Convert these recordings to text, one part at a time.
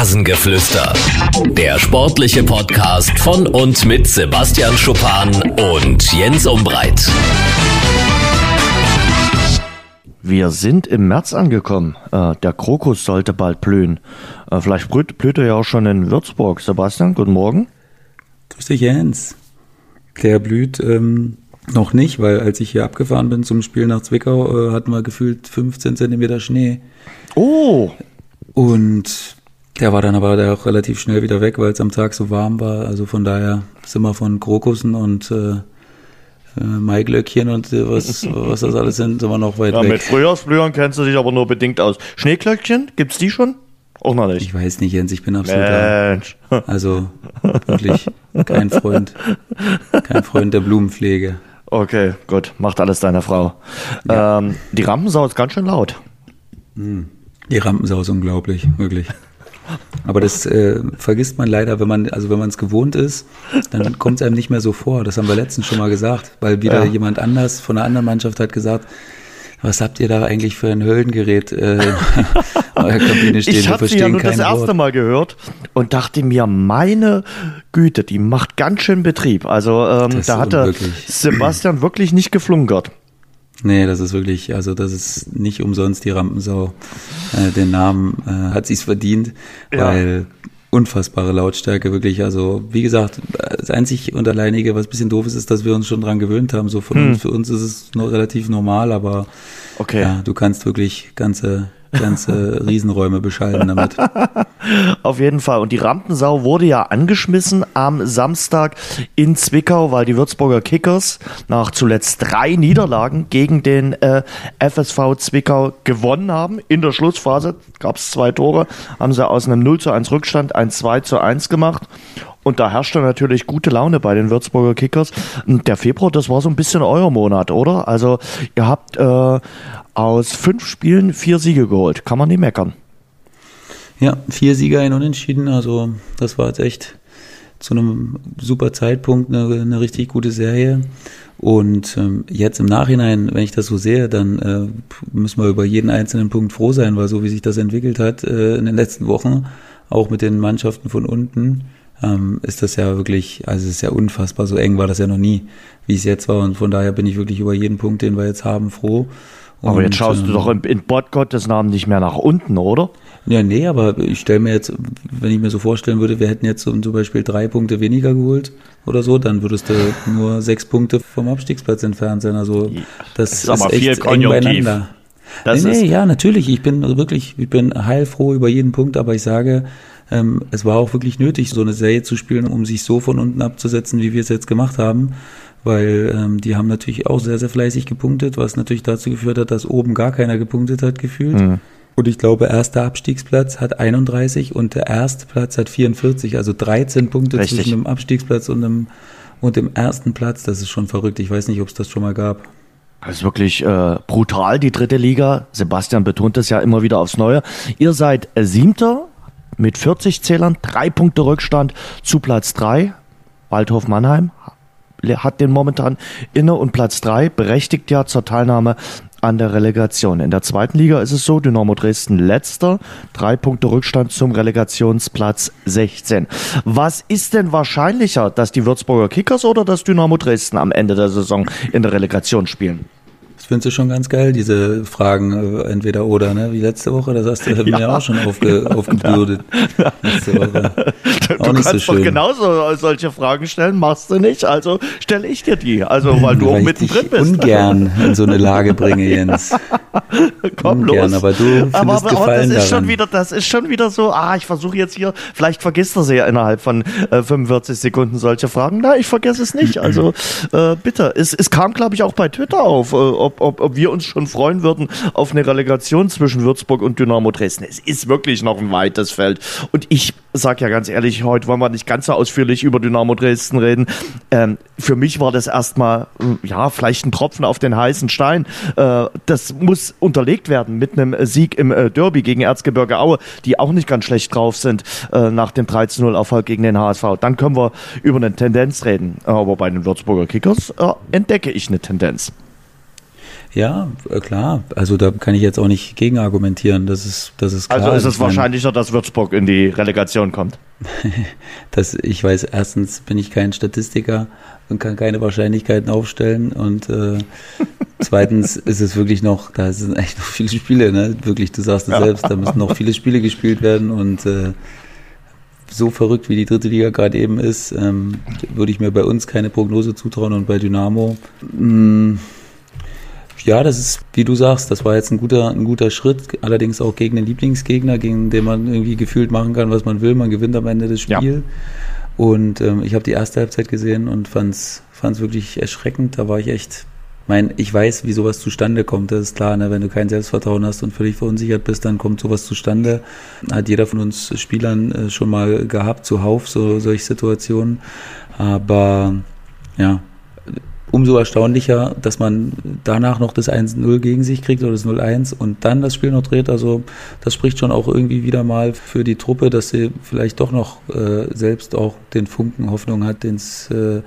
Rasengeflüster. Der sportliche Podcast von und mit Sebastian Schuppan und Jens Umbreit. Wir sind im März angekommen. Äh, der Krokus sollte bald blühen. Äh, vielleicht blüht, blüht er ja auch schon in Würzburg. Sebastian, guten Morgen. Grüß dich, Jens. Der blüht ähm, noch nicht, weil als ich hier abgefahren bin zum Spiel nach Zwickau, äh, hatten wir gefühlt 15 Zentimeter Schnee. Oh! Und der war dann aber auch relativ schnell wieder weg, weil es am Tag so warm war. Also von daher sind wir von Krokussen und äh, äh, Maiglöckchen und äh, was, was das alles sind, sind wir noch weit Ja, weg. mit Frühjahrsblühern kennst du dich aber nur bedingt aus. Schneeglöckchen, gibt's die schon? Auch noch nicht. Ich weiß nicht, Jens, ich bin absoluter, Mensch. also wirklich kein Freund, kein Freund der Blumenpflege. Okay, gut. Macht alles deine Frau. Ähm, die Rampensau ist ganz schön laut. Die Rampensau ist unglaublich, wirklich. Aber das äh, vergisst man leider, wenn man, also wenn man es gewohnt ist, dann kommt es einem nicht mehr so vor. Das haben wir letztens schon mal gesagt, weil wieder Ja. jemand anders von einer anderen Mannschaft hat gesagt, was habt ihr da eigentlich für ein Höllengerät äh, in eurer Kabine stehen? Ich habe sie ja verstehen nur das erste Wort. Mal gehört und dachte mir, meine Güte, die macht ganz schön Betrieb. Also ähm, da hatte unmöglich. Sebastian wirklich nicht geflunkert. Nee, das ist wirklich, also das ist nicht umsonst die Rampensau. Äh, den Namen äh, hat sie's verdient, Ja. weil unfassbare Lautstärke wirklich. Also wie gesagt, das einzig und alleinige, was ein bisschen doof ist, ist, dass wir uns schon dran gewöhnt haben. So von Hm. uns, für uns ist es noch relativ normal, aber Okay. ja, du kannst wirklich ganze ganze Riesenräume beschallen damit. Auf jeden Fall. Und die Rampensau wurde ja angeschmissen am Samstag in Zwickau, weil die Würzburger Kickers nach zuletzt drei Niederlagen gegen den äh, FSV Zwickau gewonnen haben. In der Schlussphase gab es zwei Tore, haben sie aus einem 0 zu 1 Rückstand ein 2 zu 1 gemacht. Und da herrschte natürlich gute Laune bei den Würzburger Kickers. Und der Februar, das war so ein bisschen euer Monat, oder? Also ihr habt äh, aus fünf Spielen vier Siege geholt. Kann man nicht meckern. Ja, vier Sieger in Unentschieden, also das war jetzt echt zu einem super Zeitpunkt eine, eine richtig gute Serie. Und ähm, jetzt im Nachhinein, wenn ich das so sehe, dann äh, müssen wir über jeden einzelnen Punkt froh sein, weil so wie sich das entwickelt hat äh, in den letzten Wochen, auch mit den Mannschaften von unten, ähm, ist das ja wirklich, also es ist ja unfassbar, so eng war das ja noch nie, wie es jetzt war. Und von daher bin ich wirklich über jeden Punkt, den wir jetzt haben, froh. Aber Und, jetzt schaust du ähm, doch in, in Bott Gottes Namen nicht mehr nach unten, oder? Ja, nee, aber ich stelle mir jetzt, wenn ich mir so vorstellen würde, wir hätten jetzt zum Beispiel drei Punkte weniger geholt oder so, dann würdest du nur sechs Punkte vom Abstiegsplatz entfernt sein. Also das ist aber echt viel eng Konjunktiv. beieinander. Das nee, ist- nee, ja, natürlich. Ich bin wirklich, ich bin heilfroh über jeden Punkt, aber ich sage, ähm, es war auch wirklich nötig, so eine Serie zu spielen, um sich so von unten abzusetzen, wie wir es jetzt gemacht haben. Weil ähm, die haben natürlich auch sehr, sehr fleißig gepunktet, was natürlich dazu geführt hat, dass oben gar keiner gepunktet hat, gefühlt. Mhm. Und ich glaube, erster Abstiegsplatz hat 31 und der erste Platz hat 44, also 13 Punkte Richtig. zwischen dem Abstiegsplatz und dem, und dem ersten Platz. Das ist schon verrückt. Ich weiß nicht, ob es das schon mal gab. Das ist wirklich äh, brutal, die dritte Liga. Sebastian betont das ja immer wieder aufs Neue. Ihr seid äh, Siebter mit 40 Zählern, drei Punkte Rückstand zu Platz drei. Waldhof Mannheim hat den momentan inne und Platz drei berechtigt ja zur Teilnahme an der Relegation. In der zweiten Liga ist es so, Dynamo Dresden letzter, drei Punkte Rückstand zum Relegationsplatz 16. Was ist denn wahrscheinlicher, dass die Würzburger Kickers oder das Dynamo Dresden am Ende der Saison in der Relegation spielen? Findest du schon ganz geil, diese Fragen, äh, entweder oder, ne? Wie letzte Woche, das hast du mir auch schon aufge, aufgebürdet. Letzte Woche. Auch du nicht so kannst doch schön. genauso solche Fragen stellen, machst du nicht, also stelle ich dir die. Also, weil du auch Weil ich mittendrin dich bist. ungern in so eine Lage bringe, Jens. Komm ungern, los. aber du findest aber, aber Gefallen das ist schon daran. wieder, das ist schon wieder so, ah, ich versuche jetzt hier, vielleicht vergisst er sie ja innerhalb von äh, 45 Sekunden solche Fragen. Na, ich vergesse es nicht. Also äh, bitte. Es, es kam, glaube ich, auch bei Twitter auf, äh, ob, ob, ob wir uns schon freuen würden auf eine Relegation zwischen Würzburg und Dynamo Dresden. Es ist wirklich noch ein weites Feld. Und ich sag ja ganz ehrlich, heute wollen wir nicht ganz so ausführlich über Dynamo Dresden reden. Ähm, für mich war das erstmal, äh, ja, vielleicht ein Tropfen auf den heißen Stein. Äh, das muss unterlegt werden mit einem Sieg im äh, Derby gegen Erzgebirge Aue, die auch nicht ganz schlecht drauf sind äh, nach dem 13-0-Erfolg gegen den HSV. Dann können wir über eine Tendenz reden. Aber bei den Würzburger Kickers äh, entdecke ich eine Tendenz. Ja, äh, klar. Also da kann ich jetzt auch nicht gegen argumentieren. Das ist, das ist klar. Also ist es ich wahrscheinlicher, dass Würzburg in die Relegation kommt. das, ich weiß, erstens bin ich kein Statistiker und kann keine Wahrscheinlichkeiten aufstellen. Und äh, zweitens ist es wirklich noch, da sind echt noch viele Spiele, ne? Wirklich, du sagst es ja. selbst, da müssen noch viele Spiele gespielt werden und äh, so verrückt wie die dritte Liga gerade eben ist, ähm, würde ich mir bei uns keine Prognose zutrauen und bei Dynamo. Mh, mm, ja, das ist, wie du sagst, das war jetzt ein guter, ein guter Schritt, allerdings auch gegen den Lieblingsgegner, gegen den man irgendwie gefühlt machen kann, was man will. Man gewinnt am Ende des Spiels. Ja. Und ähm, ich habe die erste Halbzeit gesehen und fand es wirklich erschreckend. Da war ich echt, mein, ich weiß, wie sowas zustande kommt. Das ist klar, ne? wenn du kein Selbstvertrauen hast und völlig verunsichert bist, dann kommt sowas zustande. Hat jeder von uns Spielern äh, schon mal gehabt, zuhauf, so solche Situationen. Aber ja, umso erstaunlicher, dass man danach noch das 1-0 gegen sich kriegt oder das 0-1 und dann das Spiel noch dreht. Also das spricht schon auch irgendwie wieder mal für die Truppe, dass sie vielleicht doch noch äh, selbst auch den Funken Hoffnung hat, den es äh,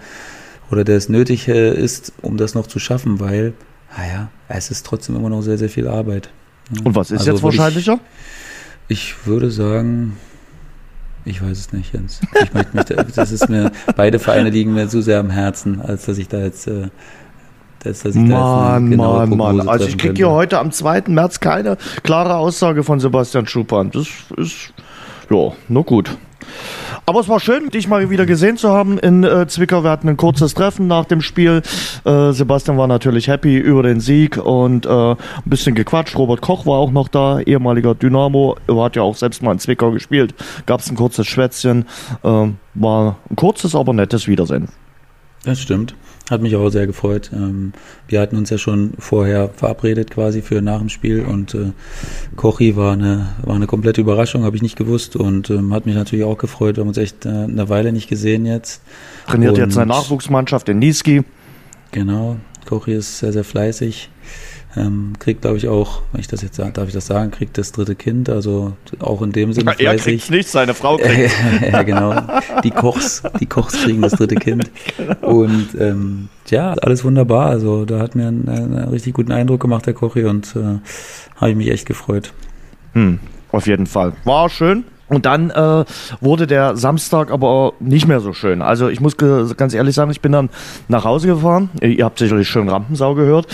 oder der es nötig äh, ist, um das noch zu schaffen, weil, naja, es ist trotzdem immer noch sehr, sehr viel Arbeit. Und was ist also jetzt wahrscheinlicher? Ich, ich würde sagen, ich weiß es nicht, Jens. Ich möchte mich, da, das ist mir, beide Vereine liegen mir zu sehr am Herzen, als dass ich da jetzt, äh, dass, dass ich Mann, da Mann, Mann. Also ich kriege hier heute am 2. März keine klare Aussage von Sebastian Schupan. Das ist, ja, nur gut. Aber es war schön, dich mal wieder gesehen zu haben in äh, Zwickau. Wir hatten ein kurzes Treffen nach dem Spiel. Äh, Sebastian war natürlich happy über den Sieg und äh, ein bisschen gequatscht. Robert Koch war auch noch da, ehemaliger Dynamo. Er hat ja auch selbst mal in Zwickau gespielt. Gab es ein kurzes Schwätzchen. Ähm, war ein kurzes, aber nettes Wiedersehen. Das stimmt. Hat mich auch sehr gefreut. Ähm, wir hatten uns ja schon vorher verabredet quasi für nach dem Spiel und äh, Kochi war eine, war eine komplette Überraschung, habe ich nicht gewusst und ähm, hat mich natürlich auch gefreut. Wir haben uns echt äh, eine Weile nicht gesehen jetzt. Trainiert und, jetzt eine Nachwuchsmannschaft in Niski. Genau, Kochi ist sehr, sehr fleißig. Ähm, kriegt, glaube ich, auch, wenn ich das jetzt sage, darf ich das sagen, kriegt das dritte Kind, also auch in dem Sinne. Ja, er kriegt nicht, seine Frau kriegt Ja, genau. Die Kochs, die Kochs kriegen das dritte Kind. Genau. Und ähm, ja, alles wunderbar. Also da hat mir einen, einen richtig guten Eindruck gemacht, der Kochi, und äh, habe ich mich echt gefreut. Hm, auf jeden Fall. War schön. Und dann äh, wurde der Samstag aber nicht mehr so schön. Also ich muss ganz ehrlich sagen, ich bin dann nach Hause gefahren. Ihr habt sicherlich schon Rampensau gehört.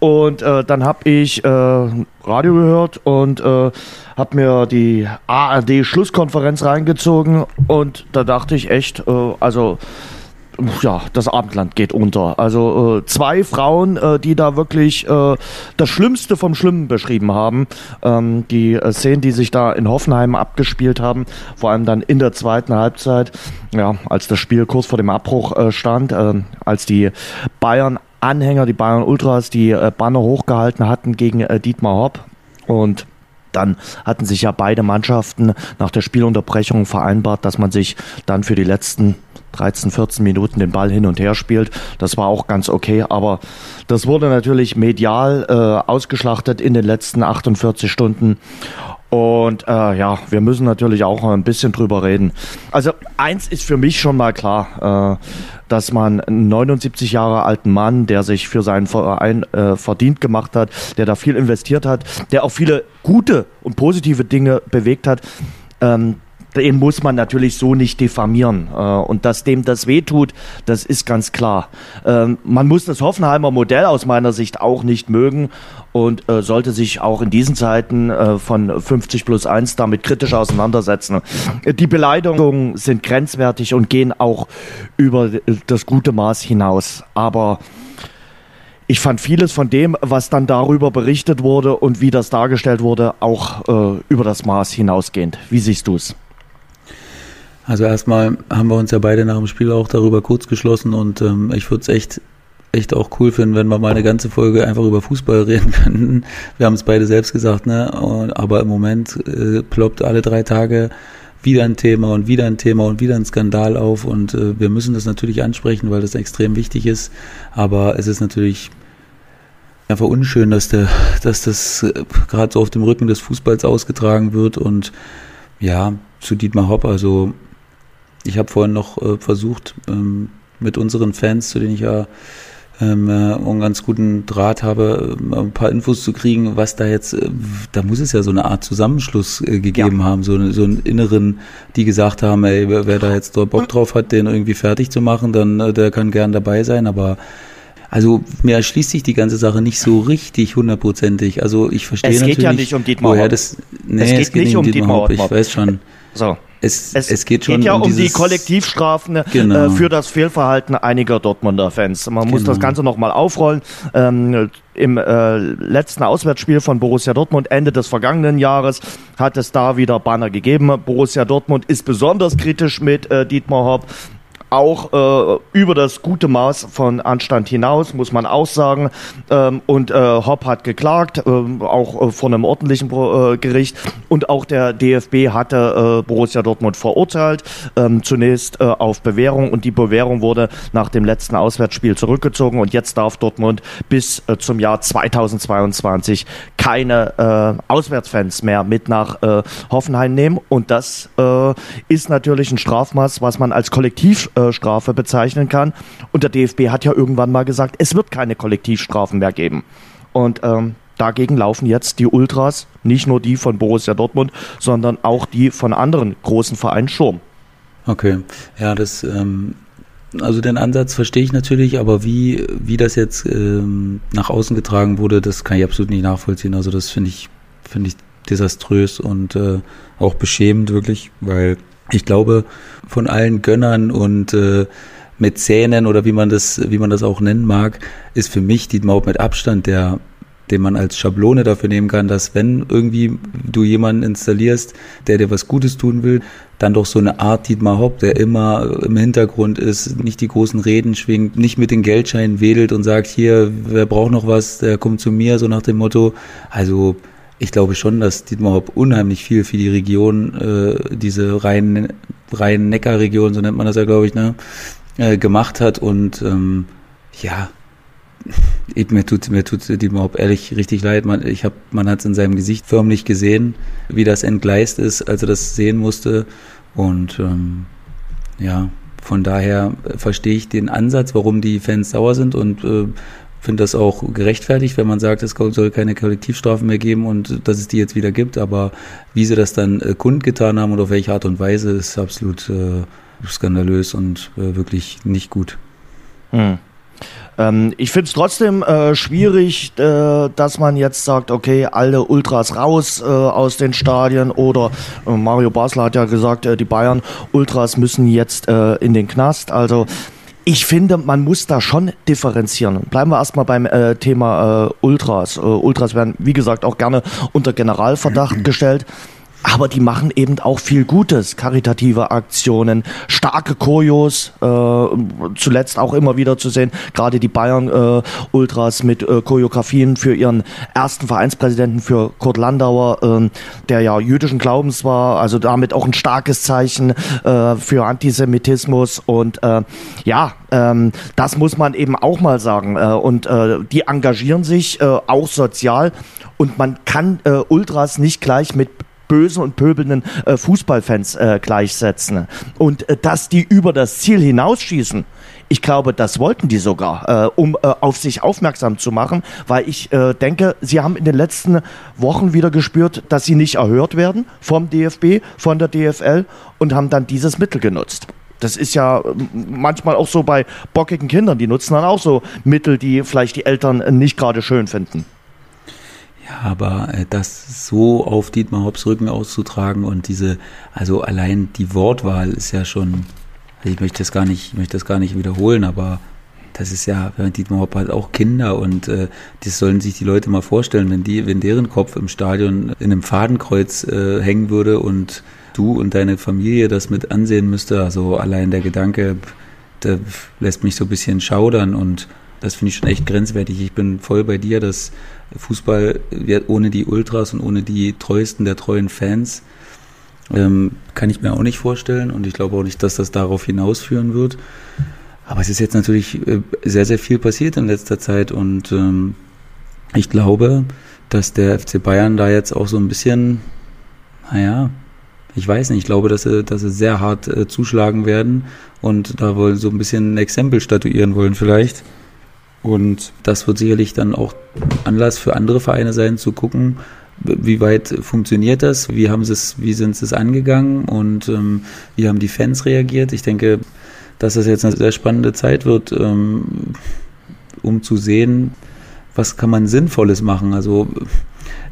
Und äh, dann habe ich äh, Radio gehört und äh, habe mir die ARD-Schlusskonferenz reingezogen. Und da dachte ich echt, äh, also ja, das Abendland geht unter. Also äh, zwei Frauen, äh, die da wirklich äh, das Schlimmste vom Schlimmen beschrieben haben. Ähm, die äh, Szenen, die sich da in Hoffenheim abgespielt haben, vor allem dann in der zweiten Halbzeit, ja, als das Spiel kurz vor dem Abbruch äh, stand, äh, als die Bayern Anhänger, die Bayern Ultras, die Banner hochgehalten hatten gegen Dietmar Hopp und dann hatten sich ja beide Mannschaften nach der Spielunterbrechung vereinbart, dass man sich dann für die letzten 13, 14 Minuten den Ball hin und her spielt. Das war auch ganz okay, aber das wurde natürlich medial äh, ausgeschlachtet in den letzten 48 Stunden. Und äh, ja, wir müssen natürlich auch ein bisschen drüber reden. Also eins ist für mich schon mal klar, äh, dass man einen 79 Jahre alten Mann, der sich für seinen Verein äh, verdient gemacht hat, der da viel investiert hat, der auch viele gute und positive Dinge bewegt hat, ähm, den muss man natürlich so nicht diffamieren. Äh, und dass dem das wehtut, das ist ganz klar. Ähm, man muss das Hoffenheimer Modell aus meiner Sicht auch nicht mögen und äh, sollte sich auch in diesen Zeiten äh, von 50 plus 1 damit kritisch auseinandersetzen. Die Beleidigungen sind grenzwertig und gehen auch über das gute Maß hinaus. Aber ich fand vieles von dem, was dann darüber berichtet wurde und wie das dargestellt wurde, auch äh, über das Maß hinausgehend. Wie siehst du es? Also erstmal haben wir uns ja beide nach dem Spiel auch darüber kurz geschlossen und ähm, ich würde es echt echt auch cool finden, wenn wir mal eine ganze Folge einfach über Fußball reden könnten. Wir haben es beide selbst gesagt, ne? aber im Moment äh, ploppt alle drei Tage wieder ein Thema und wieder ein Thema und wieder ein Skandal auf und äh, wir müssen das natürlich ansprechen, weil das extrem wichtig ist. Aber es ist natürlich einfach unschön, dass der, dass das äh, gerade so auf dem Rücken des Fußballs ausgetragen wird und ja, zu Dietmar Hopp, also ich habe vorhin noch äh, versucht, ähm, mit unseren Fans, zu denen ich ja ähm, äh, einen ganz guten Draht habe, äh, ein paar Infos zu kriegen, was da jetzt, äh, da muss es ja so eine Art Zusammenschluss gegeben ja. haben, so, so einen inneren, die gesagt haben, ey, wer, da jetzt dort Bock drauf hat, den irgendwie fertig zu machen, dann der kann gern dabei sein, aber also mir erschließt sich die ganze Sache nicht so richtig hundertprozentig. Also ich verstehe es natürlich. Es geht ja nicht um Dietmar woher das, nee, es geht, es geht nicht um Dietmar, Dietmar Ich weiß schon. So. Es, es, es, geht schon geht ja um, um die Kollektivstrafen äh, genau. äh, für das Fehlverhalten einiger Dortmunder Fans. Man genau. muss das Ganze nochmal aufrollen. Ähm, Im äh, letzten Auswärtsspiel von Borussia Dortmund Ende des vergangenen Jahres hat es da wieder Banner gegeben. Borussia Dortmund ist besonders kritisch mit äh, Dietmar Hopp auch äh, über das gute Maß von Anstand hinaus, muss man auch sagen. Ähm, und äh, Hopp hat geklagt, äh, auch äh, vor einem ordentlichen äh, Gericht. Und auch der DFB hatte äh, Borussia Dortmund verurteilt, ähm, zunächst äh, auf Bewährung. Und die Bewährung wurde nach dem letzten Auswärtsspiel zurückgezogen. Und jetzt darf Dortmund bis äh, zum Jahr 2022 keine äh, Auswärtsfans mehr mit nach äh, Hoffenheim nehmen. Und das äh, ist natürlich ein Strafmaß, was man als Kollektiv Kollektivstrafe bezeichnen kann. Und der DFB hat ja irgendwann mal gesagt, es wird keine Kollektivstrafen mehr geben. Und ähm, dagegen laufen jetzt die Ultras, nicht nur die von Borussia Dortmund, sondern auch die von anderen großen Vereinen Schurm. Okay, ja, das, ähm, also den Ansatz verstehe ich natürlich, aber wie, wie das jetzt ähm, nach außen getragen wurde, das kann ich absolut nicht nachvollziehen. Also das finde ich, finde ich desaströs und äh, auch beschämend wirklich, weil ich glaube, von allen Gönnern und äh, Mäzenen oder wie man das, wie man das auch nennen mag, ist für mich Dietmar Hopp mit Abstand der, den man als Schablone dafür nehmen kann, dass wenn irgendwie du jemanden installierst, der dir was Gutes tun will, dann doch so eine Art Dietmar Hopp, der immer im Hintergrund ist, nicht die großen Reden schwingt, nicht mit den Geldscheinen wedelt und sagt, hier, wer braucht noch was, der kommt zu mir, so nach dem Motto. Also ich glaube schon, dass Dietmar Hopp unheimlich viel für die Region, äh, diese Rhein, Rhein-Neckar-Region, so nennt man das ja, glaube ich, ne, äh, gemacht hat. Und ähm, ja, ich, mir tut mir tut Dietmar Hopp ehrlich richtig leid. Man, ich hab, man hat es in seinem Gesicht förmlich gesehen, wie das entgleist ist, als er das sehen musste. Und ähm, ja, von daher verstehe ich den Ansatz, warum die Fans sauer sind und äh, finde das auch gerechtfertigt, wenn man sagt, es soll keine Kollektivstrafen mehr geben und dass es die jetzt wieder gibt. Aber wie sie das dann äh, kundgetan haben und auf welche Art und Weise, ist absolut äh, skandalös und äh, wirklich nicht gut. Hm. Ähm, ich finde es trotzdem äh, schwierig, äh, dass man jetzt sagt, okay, alle Ultras raus äh, aus den Stadien oder äh, Mario Basler hat ja gesagt, äh, die Bayern Ultras müssen jetzt äh, in den Knast. Also ich finde, man muss da schon differenzieren. Bleiben wir erstmal beim äh, Thema äh, Ultras. Äh, Ultras werden, wie gesagt, auch gerne unter Generalverdacht gestellt aber die machen eben auch viel Gutes, karitative Aktionen, starke Choreos, äh, zuletzt auch immer wieder zu sehen, gerade die Bayern äh, mit äh, Choreografien für ihren ersten Vereinspräsidenten, für Kurt Landauer, äh, der ja jüdischen Glaubens war, also damit auch ein starkes Zeichen äh, für Antisemitismus. Und äh, ja, ähm, das muss man eben auch mal sagen. Äh, und äh, die engagieren sich äh, auch sozial. Und man kann äh, Ultras nicht gleich mit bösen und pöbelnden äh, Fußballfans äh, gleichsetzen. Und äh, dass die über das Ziel hinausschießen, ich glaube, das wollten die sogar, äh, um äh, auf sich aufmerksam zu machen, weil ich äh, denke, sie haben in den letzten Wochen wieder gespürt, dass sie nicht erhört werden vom DFB, von der DFL und haben dann dieses Mittel genutzt. Das ist ja manchmal auch so bei bockigen Kindern, die nutzen dann auch so Mittel, die vielleicht die Eltern nicht gerade schön finden. Ja, aber äh, das so auf Dietmar Hopps Rücken auszutragen und diese, also allein die Wortwahl ist ja schon, ich möchte das gar nicht, ich möchte das gar nicht wiederholen, aber das ist ja, Dietmar Hopp hat auch Kinder und äh, das sollen sich die Leute mal vorstellen, wenn die, wenn deren Kopf im Stadion in einem Fadenkreuz äh, hängen würde und du und deine Familie das mit ansehen müsste, also allein der Gedanke, der lässt mich so ein bisschen schaudern und das finde ich schon echt grenzwertig. Ich bin voll bei dir, dass Fußball ohne die Ultras und ohne die treuesten der treuen Fans ähm, kann ich mir auch nicht vorstellen und ich glaube auch nicht, dass das darauf hinausführen wird. Aber es ist jetzt natürlich äh, sehr, sehr viel passiert in letzter Zeit und ähm, ich glaube, dass der FC Bayern da jetzt auch so ein bisschen, naja, ich weiß nicht, ich glaube, dass sie, dass sie sehr hart äh, zuschlagen werden und da wohl so ein bisschen ein Exempel statuieren wollen vielleicht. Und das wird sicherlich dann auch Anlass für andere Vereine sein, zu gucken, wie weit funktioniert das, wie haben sie es, wie sind sie es angegangen und ähm, wie haben die Fans reagiert. Ich denke, dass das jetzt eine sehr spannende Zeit wird, ähm, um zu sehen, was kann man Sinnvolles machen. Also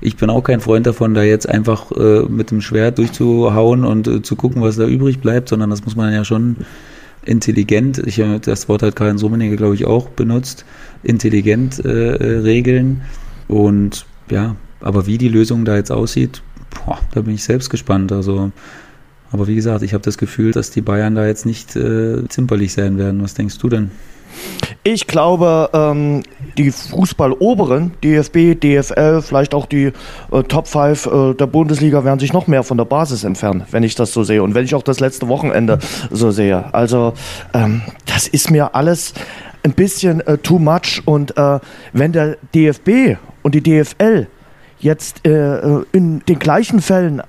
ich bin auch kein Freund davon, da jetzt einfach äh, mit dem Schwert durchzuhauen und äh, zu gucken, was da übrig bleibt, sondern das muss man ja schon intelligent, ich, das Wort hat Karin Summenigge, glaube ich, auch benutzt, intelligent äh, äh, regeln. Und ja, aber wie die Lösung da jetzt aussieht, boah, da bin ich selbst gespannt. Also, aber wie gesagt, ich habe das Gefühl, dass die Bayern da jetzt nicht äh, zimperlich sein werden. Was denkst du denn? Ich glaube, ähm, die Fußballoberen, DFB, DFL, vielleicht auch die äh, Top 5 äh, der Bundesliga werden sich noch mehr von der Basis entfernen, wenn ich das so sehe. Und wenn ich auch das letzte Wochenende so sehe. Also, ähm, das ist mir alles ein bisschen äh, too much. Und äh, wenn der DFB und die DFL jetzt äh, äh, in den gleichen Fällen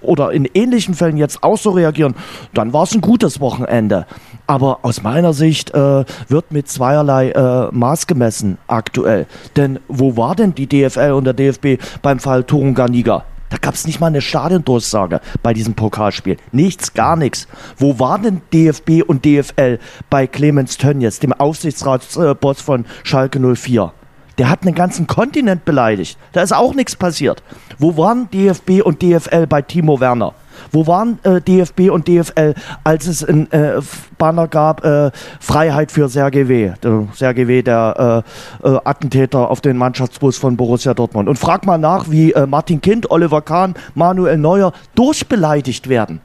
oder in ähnlichen Fällen jetzt auch so reagieren, dann war es ein gutes Wochenende. Aber aus meiner Sicht äh, wird mit zweierlei äh, Maß gemessen aktuell. Denn wo war denn die DFL und der DFB beim Fall Turunganiga? Da gab es nicht mal eine Stadiondurchsage bei diesem Pokalspiel. Nichts, gar nichts. Wo war denn DFB und DFL bei Clemens Tönjes, dem Aufsichtsratsboss von Schalke 04? Der hat einen ganzen Kontinent beleidigt. Da ist auch nichts passiert. Wo waren DFB und DFL bei Timo Werner? Wo waren äh, DFB und DFL, als es ein äh, Banner gab, äh, Freiheit für Sergei W., der, Sergei W., der äh, äh, Attentäter auf den Mannschaftsbus von Borussia Dortmund. Und frag mal nach, wie äh, Martin Kind, Oliver Kahn, Manuel Neuer durchbeleidigt werden.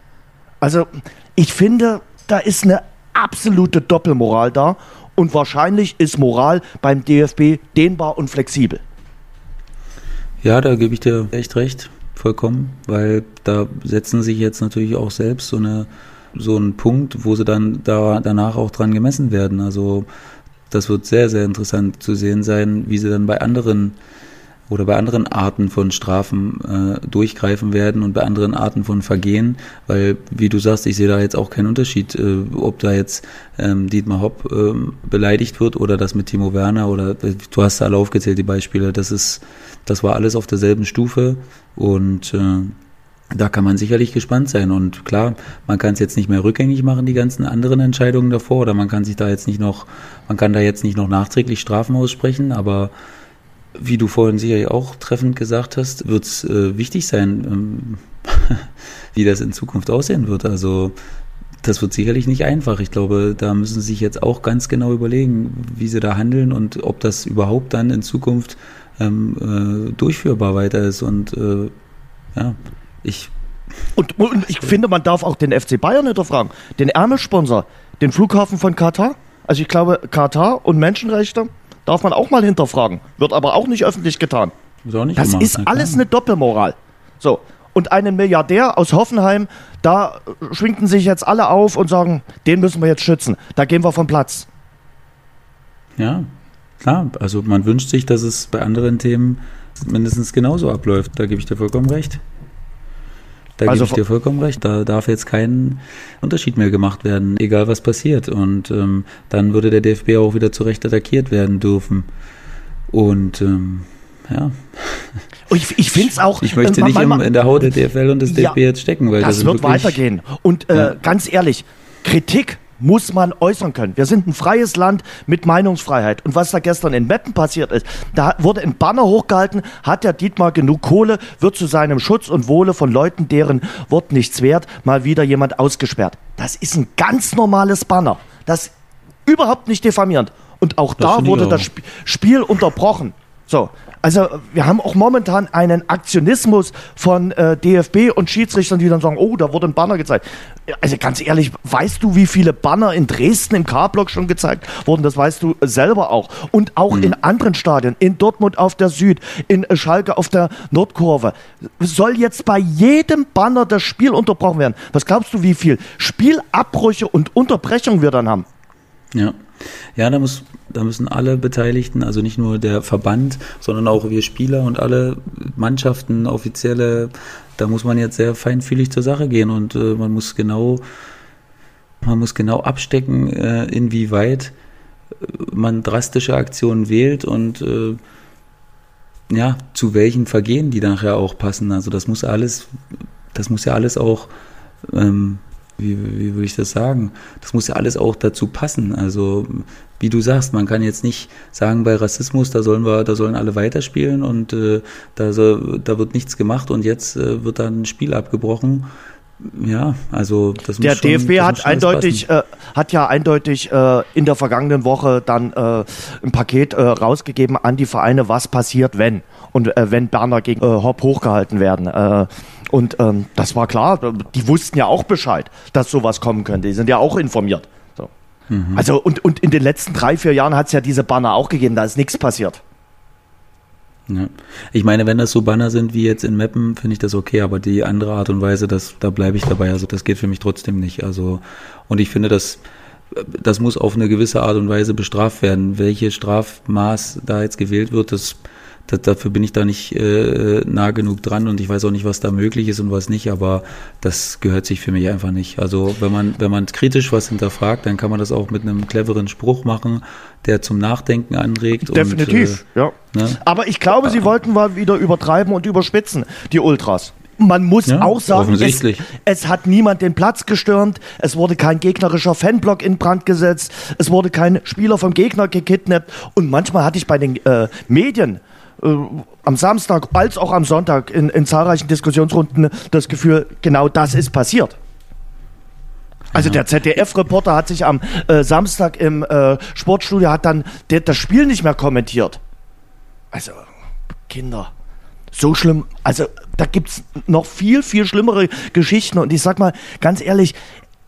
Also ich finde, da ist eine absolute Doppelmoral da und wahrscheinlich ist Moral beim DFB dehnbar und flexibel. Ja, da gebe ich dir echt recht, vollkommen, weil da setzen sich jetzt natürlich auch selbst so eine so einen Punkt, wo sie dann da danach auch dran gemessen werden. Also das wird sehr, sehr interessant zu sehen sein, wie sie dann bei anderen oder bei anderen Arten von Strafen äh, durchgreifen werden und bei anderen Arten von Vergehen, weil, wie du sagst, ich sehe da jetzt auch keinen Unterschied, äh, ob da jetzt ähm, Dietmar Hopp äh, beleidigt wird oder das mit Timo Werner oder du hast alle aufgezählt, die Beispiele, das ist, das war alles auf derselben Stufe und äh, da kann man sicherlich gespannt sein. Und klar, man kann es jetzt nicht mehr rückgängig machen, die ganzen anderen Entscheidungen davor, oder man kann sich da jetzt nicht noch, man kann da jetzt nicht noch nachträglich Strafen aussprechen, aber wie du vorhin sicher auch treffend gesagt hast, wird es äh, wichtig sein, ähm, wie das in Zukunft aussehen wird. Also das wird sicherlich nicht einfach. Ich glaube, da müssen sie sich jetzt auch ganz genau überlegen, wie sie da handeln und ob das überhaupt dann in Zukunft ähm, äh, durchführbar weiter ist. Und äh, ja, ich. Und, und, ich finde, man darf auch den FC Bayern hinterfragen. Den Ärmelsponsor, den Flughafen von Katar. Also ich glaube, Katar und Menschenrechte Darf man auch mal hinterfragen. Wird aber auch nicht öffentlich getan. Ist das gemacht, ist alles eine Doppelmoral. So. Und einen Milliardär aus Hoffenheim, da schwingten sich jetzt alle auf und sagen, den müssen wir jetzt schützen. Da gehen wir vom Platz. Ja, klar. Also man wünscht sich, dass es bei anderen Themen mindestens genauso abläuft. Da gebe ich dir vollkommen recht. Da also, gebe ich dir vollkommen recht. Da darf jetzt kein Unterschied mehr gemacht werden, egal was passiert. Und ähm, dann würde der DFB auch wieder zurecht attackiert werden dürfen. Und ähm, ja. Ich, ich finde es auch. Ich möchte äh, nicht man, man, in der Haut der DFL und des ja, DFB jetzt stecken, weil das, das wird weitergehen. Und äh, ja. ganz ehrlich, Kritik muss man äußern können. Wir sind ein freies Land mit Meinungsfreiheit. Und was da gestern in Meppen passiert ist, da wurde ein Banner hochgehalten, hat der Dietmar genug Kohle, wird zu seinem Schutz und Wohle von Leuten, deren Wort nichts wert, mal wieder jemand ausgesperrt. Das ist ein ganz normales Banner. Das überhaupt nicht diffamierend. Und auch das da wurde auch. das Spiel unterbrochen. So, also wir haben auch momentan einen Aktionismus von äh, DFB und Schiedsrichtern, die dann sagen, oh, da wurde ein Banner gezeigt. Also ganz ehrlich, weißt du, wie viele Banner in Dresden im K-Block schon gezeigt wurden? Das weißt du selber auch. Und auch mhm. in anderen Stadien, in Dortmund auf der Süd, in Schalke auf der Nordkurve. Soll jetzt bei jedem Banner das Spiel unterbrochen werden? Was glaubst du, wie viel Spielabbrüche und Unterbrechungen wir dann haben? Ja. Ja, da, muss, da müssen alle Beteiligten, also nicht nur der Verband, sondern auch wir Spieler und alle Mannschaften, offizielle, da muss man jetzt sehr feinfühlig zur Sache gehen und äh, man muss genau, man muss genau abstecken, äh, inwieweit man drastische Aktionen wählt und äh, ja, zu welchen Vergehen die nachher auch passen. Also das muss alles, das muss ja alles auch, ähm, wie, wie würde ich das sagen? Das muss ja alles auch dazu passen. Also wie du sagst, man kann jetzt nicht sagen, bei Rassismus, da sollen wir, da sollen alle weiterspielen und äh, da, da wird nichts gemacht und jetzt äh, wird dann ein Spiel abgebrochen. Ja, also das Der muss schon, DFB hat eindeutig, äh, hat ja eindeutig äh, in der vergangenen Woche dann äh, ein Paket äh, rausgegeben an die Vereine, was passiert, wenn und äh, wenn Berner gegen äh, Hopp hochgehalten werden. Und ähm, das war klar, die wussten ja auch Bescheid, dass sowas kommen könnte. Die sind ja auch informiert. So. Mhm. Also und, und in den letzten drei, vier Jahren hat es ja diese Banner auch gegeben, da ist nichts passiert. Ja. Ich meine, wenn das so Banner sind wie jetzt in Meppen, finde ich das okay, aber die andere Art und Weise, das, da bleibe ich dabei. Also das geht für mich trotzdem nicht. Also und ich finde, das, das muss auf eine gewisse Art und Weise bestraft werden. Welche Strafmaß da jetzt gewählt wird, das, das dafür bin ich da nicht äh, nah genug dran und ich weiß auch nicht, was da möglich ist und was nicht, aber das gehört sich für mich einfach nicht. Also wenn man, wenn man kritisch was hinterfragt, dann kann man das auch mit einem cleveren Spruch machen, der zum Nachdenken anregt. Definitiv, und, äh, ja. ne? Aber ich glaube, sie wollten mal wieder übertreiben und überspitzen, die Ultras. Man muss Ja, auch sagen, es, es hat niemand den Platz gestürmt, es wurde kein gegnerischer Fanblock in Brand gesetzt, es wurde kein Spieler vom Gegner gekidnappt und manchmal hatte ich bei den äh, Medien am Samstag als auch am Sonntag in, in zahlreichen Diskussionsrunden das Gefühl, genau das ist passiert. Also der ZDF-Reporter hat sich am äh, Samstag im äh, Sportstudio hat dann der, das Spiel nicht mehr kommentiert. Also Kinder, so schlimm. Also da gibt's noch viel viel schlimmere Geschichten und ich sag mal ganz ehrlich.